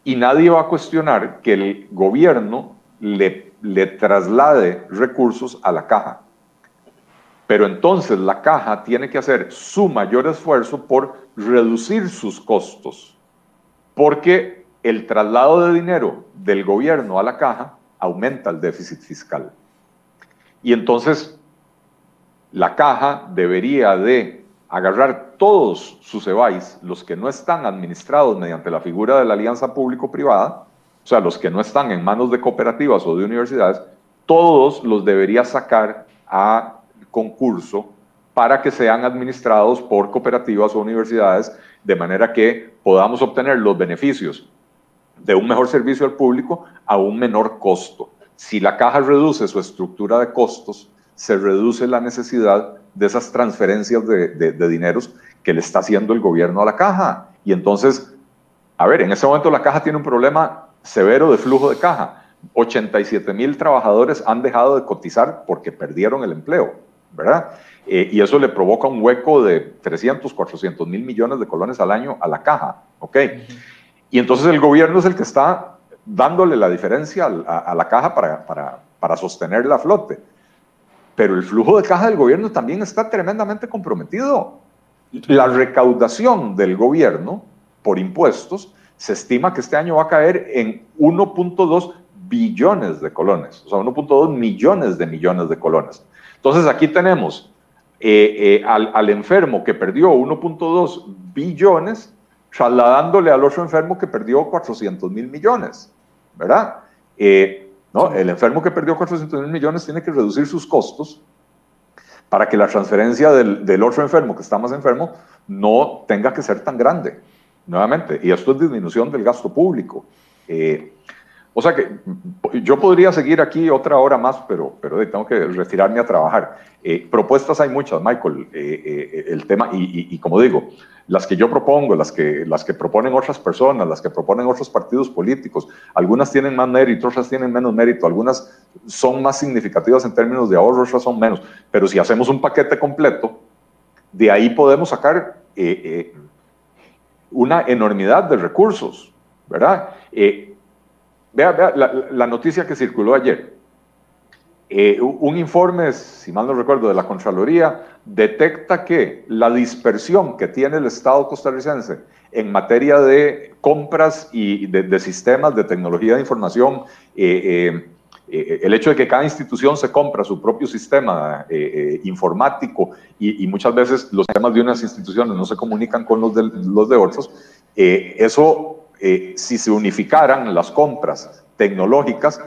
Y nadie va a cuestionar que el gobierno le, le traslade recursos a la caja. Pero entonces la caja tiene que hacer su mayor esfuerzo por reducir sus costos, porque el traslado de dinero del gobierno a la caja aumenta el déficit fiscal. Y entonces la caja debería de agarrar todos sus EBAIS, los que no están administrados mediante la figura de la alianza público-privada, o sea, los que no están en manos de cooperativas o de universidades, todos los debería sacar a concurso para que sean administrados por cooperativas o universidades, de manera que podamos obtener los beneficios de un mejor servicio al público a un menor costo. Si la caja reduce su estructura de costos, se reduce la necesidad de esas transferencias de, de, dineros que le está haciendo el gobierno a la caja. Y entonces, a ver, en ese momento la caja tiene un problema severo de flujo de caja. 87 mil trabajadores han dejado de cotizar porque perdieron el empleo. ¿Verdad? Eh, y eso le provoca un hueco de 300, 400 mil millones de colones al año a la caja, ¿ok? Y entonces el gobierno es el que está dándole la diferencia a, la caja para, para, para sostener la flote. Pero el flujo de caja del gobierno también está tremendamente comprometido. La recaudación del gobierno por impuestos se estima que este año va a caer en 1.2 billones de colones, o sea, 1.2 millones de millones de colones. Entonces aquí tenemos eh, eh, al, enfermo que perdió 1.2 billones, trasladándole al otro enfermo que perdió 400 mil millones, ¿verdad? Eh, ¿no? El enfermo que perdió 400 mil millones tiene que reducir sus costos para que la transferencia del, del, otro enfermo que está más enfermo no tenga que ser tan grande, nuevamente. Y esto es disminución del gasto público. O sea que yo podría seguir aquí otra hora más, pero, pero tengo que retirarme a trabajar. Eh, propuestas hay muchas, Michael. Eh, eh, el tema, y, como digo, las que yo propongo, las que, las que proponen otras personas, las que proponen otros partidos políticos, algunas tienen más mérito, otras tienen menos mérito, algunas son más significativas en términos de ahorro, otras son menos. Pero si hacemos un paquete completo, de ahí podemos sacar una enormidad de recursos, ¿verdad? Vea, vea la, noticia que circuló ayer. Eh, un informe, si mal no recuerdo, de la Contraloría detecta que la dispersión que tiene el Estado costarricense en materia de compras y de, sistemas de tecnología de información, eh, eh, el hecho de que cada institución se compra su propio sistema informático y, muchas veces los sistemas de unas instituciones no se comunican con los de, los de otros, eso eh, si se unificaran las compras tecnológicas,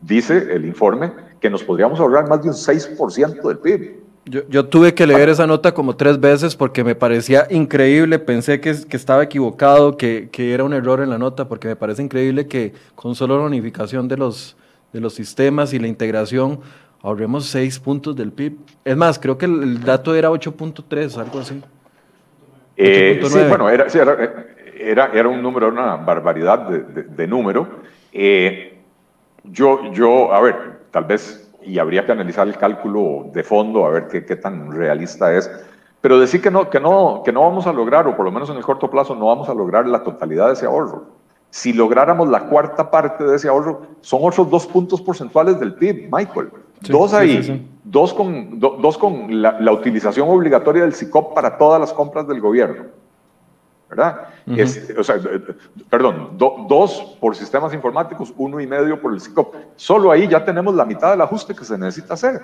dice el informe, que nos podríamos ahorrar más de un 6% del PIB. Yo, tuve que leer esa nota como tres veces porque me parecía increíble, pensé que, que estaba equivocado, que, que, era un error en la nota, porque me parece increíble que con solo la unificación de los, de los sistemas y la integración ahorremos 6 puntos del PIB. Es más, creo que el, dato era 8.3, algo así. Eh, sí, bueno, era, era, era un número, una barbaridad de, de, número. Eh, yo, yo, a ver, tal vez, y habría que analizar el cálculo de fondo, a ver qué, qué tan realista es, pero decir que no, que, no, que no vamos a lograr, o por lo menos en el corto plazo, no vamos a lograr la totalidad de ese ahorro. Si lográramos la cuarta parte de ese ahorro, son otros dos puntos porcentuales del PIB, Michael. dos ahí, dos con, dos con la, la, utilización obligatoria del SICOP para todas las compras del gobierno. ¿Verdad? o sea, perdón, dos por sistemas informáticos, uno y medio por el SICOP. Solo ahí ya tenemos la mitad del ajuste que se necesita hacer,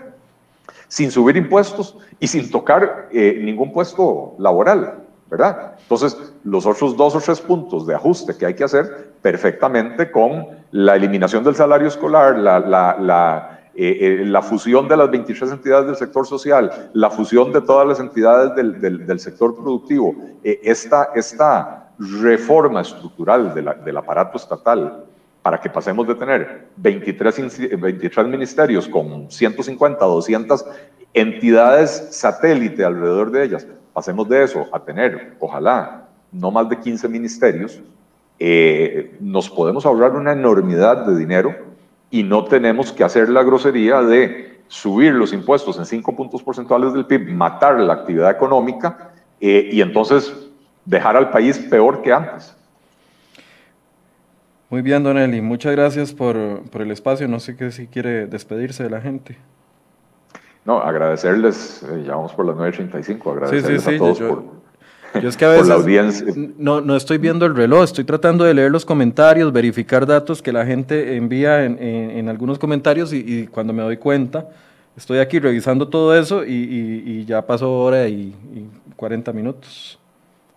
sin subir impuestos y sin tocar eh, ningún puesto laboral, ¿verdad? Entonces, los otros dos o tres puntos de ajuste que hay que hacer perfectamente con la eliminación del salario escolar, la, la, la eh, eh, la fusión de las 23 entidades del sector social, la fusión de todas las entidades del, del, sector productivo, eh, esta, esta, reforma estructural del aparato estatal para que pasemos de tener 23, 23 ministerios con 150, 200 entidades satélite alrededor de ellas. Pasemos de eso a tener, ojalá, no más de 15 ministerios, nos podemos ahorrar una enormidad de dinero y no tenemos que hacer la grosería de subir los impuestos en 5 puntos porcentuales del PIB, matar la actividad económica eh, y entonces dejar al país peor que antes. Muy bien, Don Eli, muchas gracias por, por el espacio. No sé qué si quiere despedirse de la gente. No, agradecerles, eh, ya vamos por las 9.35, agradecerles a todos por, yo es que a veces la audiencia. No, no estoy viendo el reloj, estoy tratando de leer los comentarios, verificar datos que la gente envía en, en, algunos comentarios y, cuando me doy cuenta, estoy aquí revisando todo eso y, y ya pasó hora y, 40 minutos.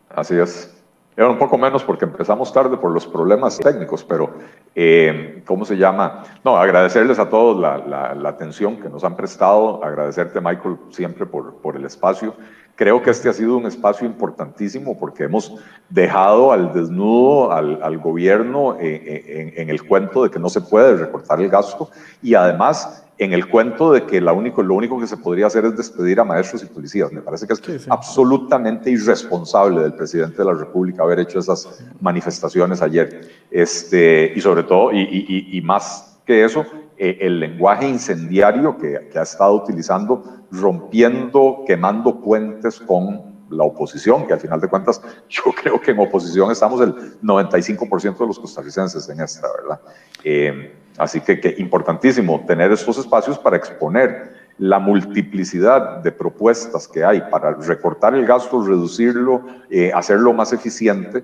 Así es. Era un poco menos porque empezamos tarde por los problemas técnicos, pero eh, ¿cómo se llama? No, agradecerles a todos la, la, la, atención que nos han prestado, agradecerte Michael siempre por, por el espacio. Creo que este ha sido un espacio importantísimo porque hemos dejado al desnudo al, al gobierno eh, eh, en, en, el cuento de que no se puede recortar el gasto y además en el cuento de que la único, lo único que se podría hacer es despedir a maestros y policías. Me parece que es absolutamente irresponsable del presidente de la República haber hecho esas manifestaciones ayer. Este, y sobre todo, y, y, y más que eso, eh, el lenguaje incendiario que, ha estado utilizando, rompiendo, quemando puentes con la oposición, que al final de cuentas yo creo que en oposición estamos el 95% de los costarricenses en esta, ¿verdad? Eh, así que, que importantísimo tener estos espacios para exponer la multiplicidad de propuestas que hay para recortar el gasto, reducirlo, eh, hacerlo más eficiente,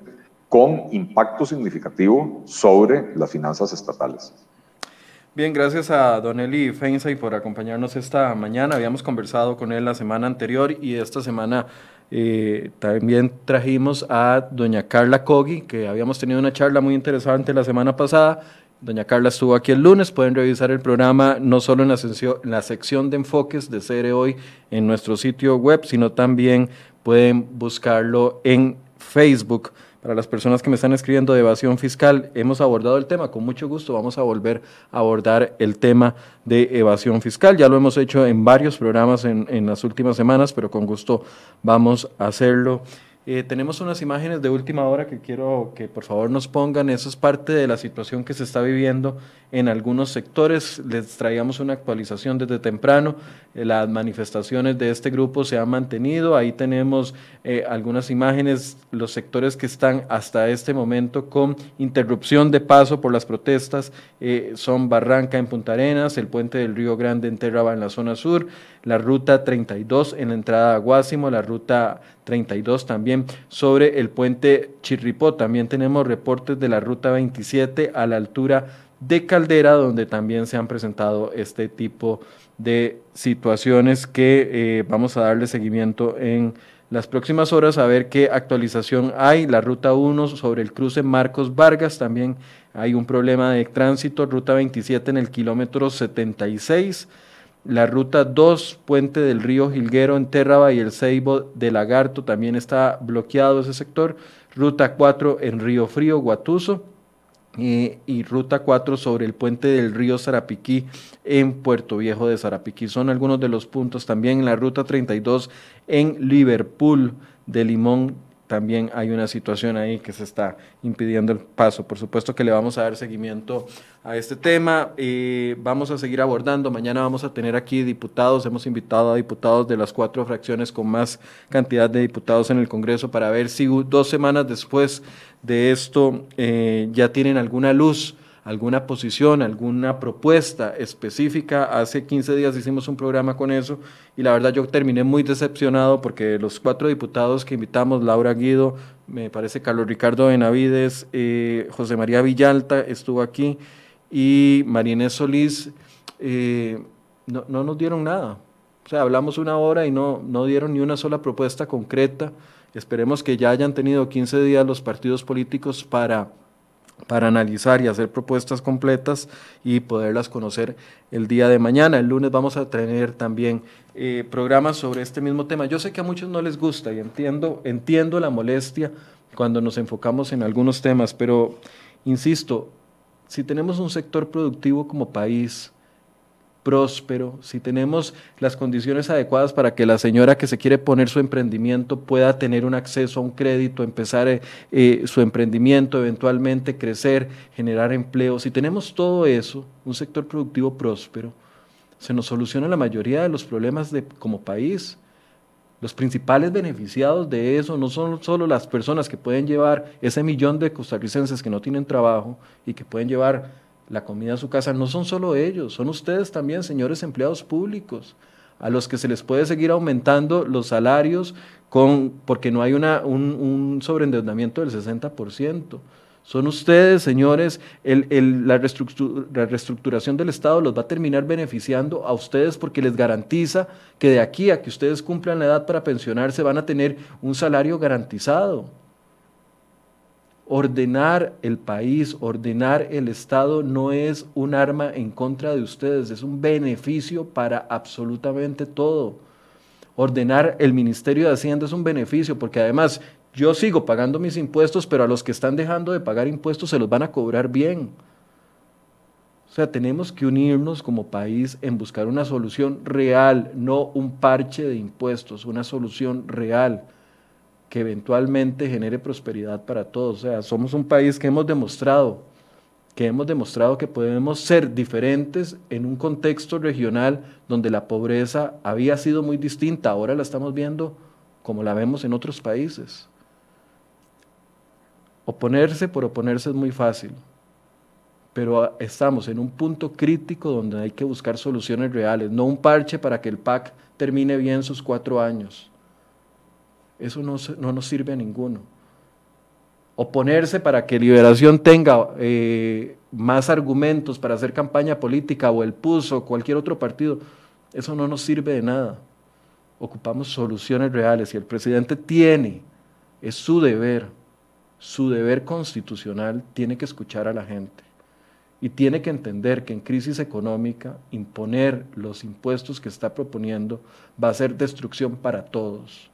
con impacto significativo sobre las finanzas estatales. Bien, gracias a Don Eli Feinsay por acompañarnos esta mañana. Habíamos conversado con él la semana anterior y esta semana eh, también trajimos a doña Carla Cogi, que habíamos tenido una charla muy interesante la semana pasada. Doña Carla estuvo aquí el lunes, pueden revisar el programa no solo en la, sección, de enfoques de CR Hoy en nuestro sitio web, sino también pueden buscarlo en Facebook. Para las personas que me están escribiendo de evasión fiscal, hemos abordado el tema. Con mucho gusto vamos a volver a abordar el tema de evasión fiscal. Ya lo hemos hecho en varios programas en, en las últimas semanas, pero con gusto vamos a hacerlo eh, tenemos unas imágenes de última hora que quiero que por favor nos pongan. Eso es parte de la situación que se está viviendo en algunos sectores. Les traíamos una actualización desde temprano. Eh, las manifestaciones de este grupo se han mantenido. Ahí tenemos eh, algunas imágenes, los sectores que están hasta este momento con interrupción de paso por las protestas son Barranca en Punta Arenas, el puente del Río Grande en Terraba en la zona sur, la ruta 32 en la entrada a Guásimo, la ruta 32 también sobre el puente Chirripó. También tenemos reportes de la ruta 27 a la altura de Caldera, donde también se han presentado este tipo de situaciones que eh, vamos a darle seguimiento en las próximas horas a ver qué actualización hay. La ruta 1 sobre el cruce Marcos Vargas, también hay un problema de tránsito. Ruta 27 en el kilómetro 76 la ruta 2, puente del río Gilguero en Terraba y el Ceibo de Lagarto, también está bloqueado ese sector. Ruta 4 en Río Frío, Guatuso. Y ruta 4 sobre el puente del río Zarapiquí en Puerto Viejo de Zarapiquí. Son algunos de los puntos. También la ruta 32 en Liverpool de Limón también hay una situación ahí que se está impidiendo el paso. Por supuesto que le vamos a dar seguimiento a este tema. y vamos a seguir abordando. Mañana vamos a tener aquí diputados. Hemos invitado a diputados de las cuatro fracciones con más cantidad de diputados en el Congreso para ver si dos semanas después de esto eh, ya tienen alguna luz alguna posición, alguna propuesta específica. Hace 15 días hicimos un programa con eso y la verdad yo terminé muy decepcionado porque los cuatro diputados que invitamos, Laura Guido, me parece Carlos Ricardo Benavides, eh, José María Villalta estuvo aquí y Marinés Solís, eh, no, no, nos dieron nada. O sea, hablamos una hora y no, no dieron ni una sola propuesta concreta. Esperemos que ya hayan tenido 15 días los partidos políticos para para analizar y hacer propuestas completas y poderlas conocer el día de mañana. El lunes vamos a tener también eh, programas sobre este mismo tema. Yo sé que a muchos no les gusta y entiendo, entiendo la molestia cuando nos enfocamos en algunos temas, pero insisto, si tenemos un sector productivo como país próspero, si tenemos las condiciones adecuadas para que la señora que se quiere poner su emprendimiento pueda tener un acceso a un crédito, empezar eh, eh, su emprendimiento, eventualmente crecer, generar empleo, si tenemos todo eso, un sector productivo próspero, se nos soluciona la mayoría de los problemas de, como país. Los principales beneficiados de eso no son solo las personas que pueden llevar ese millón de costarricenses que no tienen trabajo y que pueden llevar la comida a su casa, no son solo ellos, son ustedes también, señores empleados públicos, a los que se les puede seguir aumentando los salarios con, porque no hay una, un, sobreendeudamiento del 60%. Son ustedes, señores, la, reestructuración del Estado los va a terminar beneficiando a ustedes porque les garantiza que de aquí a que ustedes cumplan la edad para pensionarse van a tener un salario garantizado. Ordenar el país, ordenar el Estado no es un arma en contra de ustedes, es un beneficio para absolutamente todo. Ordenar el Ministerio de Hacienda es un beneficio porque además yo sigo pagando mis impuestos, pero a los que están dejando de pagar impuestos se los van a cobrar bien. O sea, tenemos que unirnos como país en buscar una solución real, no un parche de impuestos, una solución real que eventualmente genere prosperidad para todos. O sea, somos un país que hemos demostrado, que hemos demostrado que podemos ser diferentes en un contexto regional donde la pobreza había sido muy distinta, ahora la estamos viendo como la vemos en otros países. Oponerse por oponerse es muy fácil, pero estamos en un punto crítico donde hay que buscar soluciones reales, no un parche para que el PAC termine bien sus cuatro años. Eso no, no nos sirve a ninguno. Oponerse para que Liberación tenga eh, más argumentos para hacer campaña política o el PUS o cualquier otro partido, eso no nos sirve de nada. Ocupamos soluciones reales y el presidente tiene, es su deber, su deber constitucional tiene que escuchar a la gente y tiene que entender que en crisis económica imponer los impuestos que está proponiendo va a ser destrucción para todos,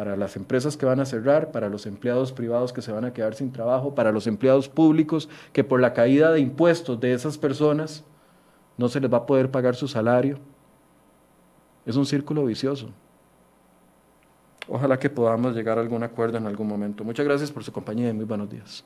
para las empresas que van a cerrar, para los empleados privados que se van a quedar sin trabajo, para los empleados públicos que por la caída de impuestos de esas personas no se les va a poder pagar su salario. Es un círculo vicioso. Ojalá que podamos llegar a algún acuerdo en algún momento. Muchas gracias por su compañía y muy buenos días.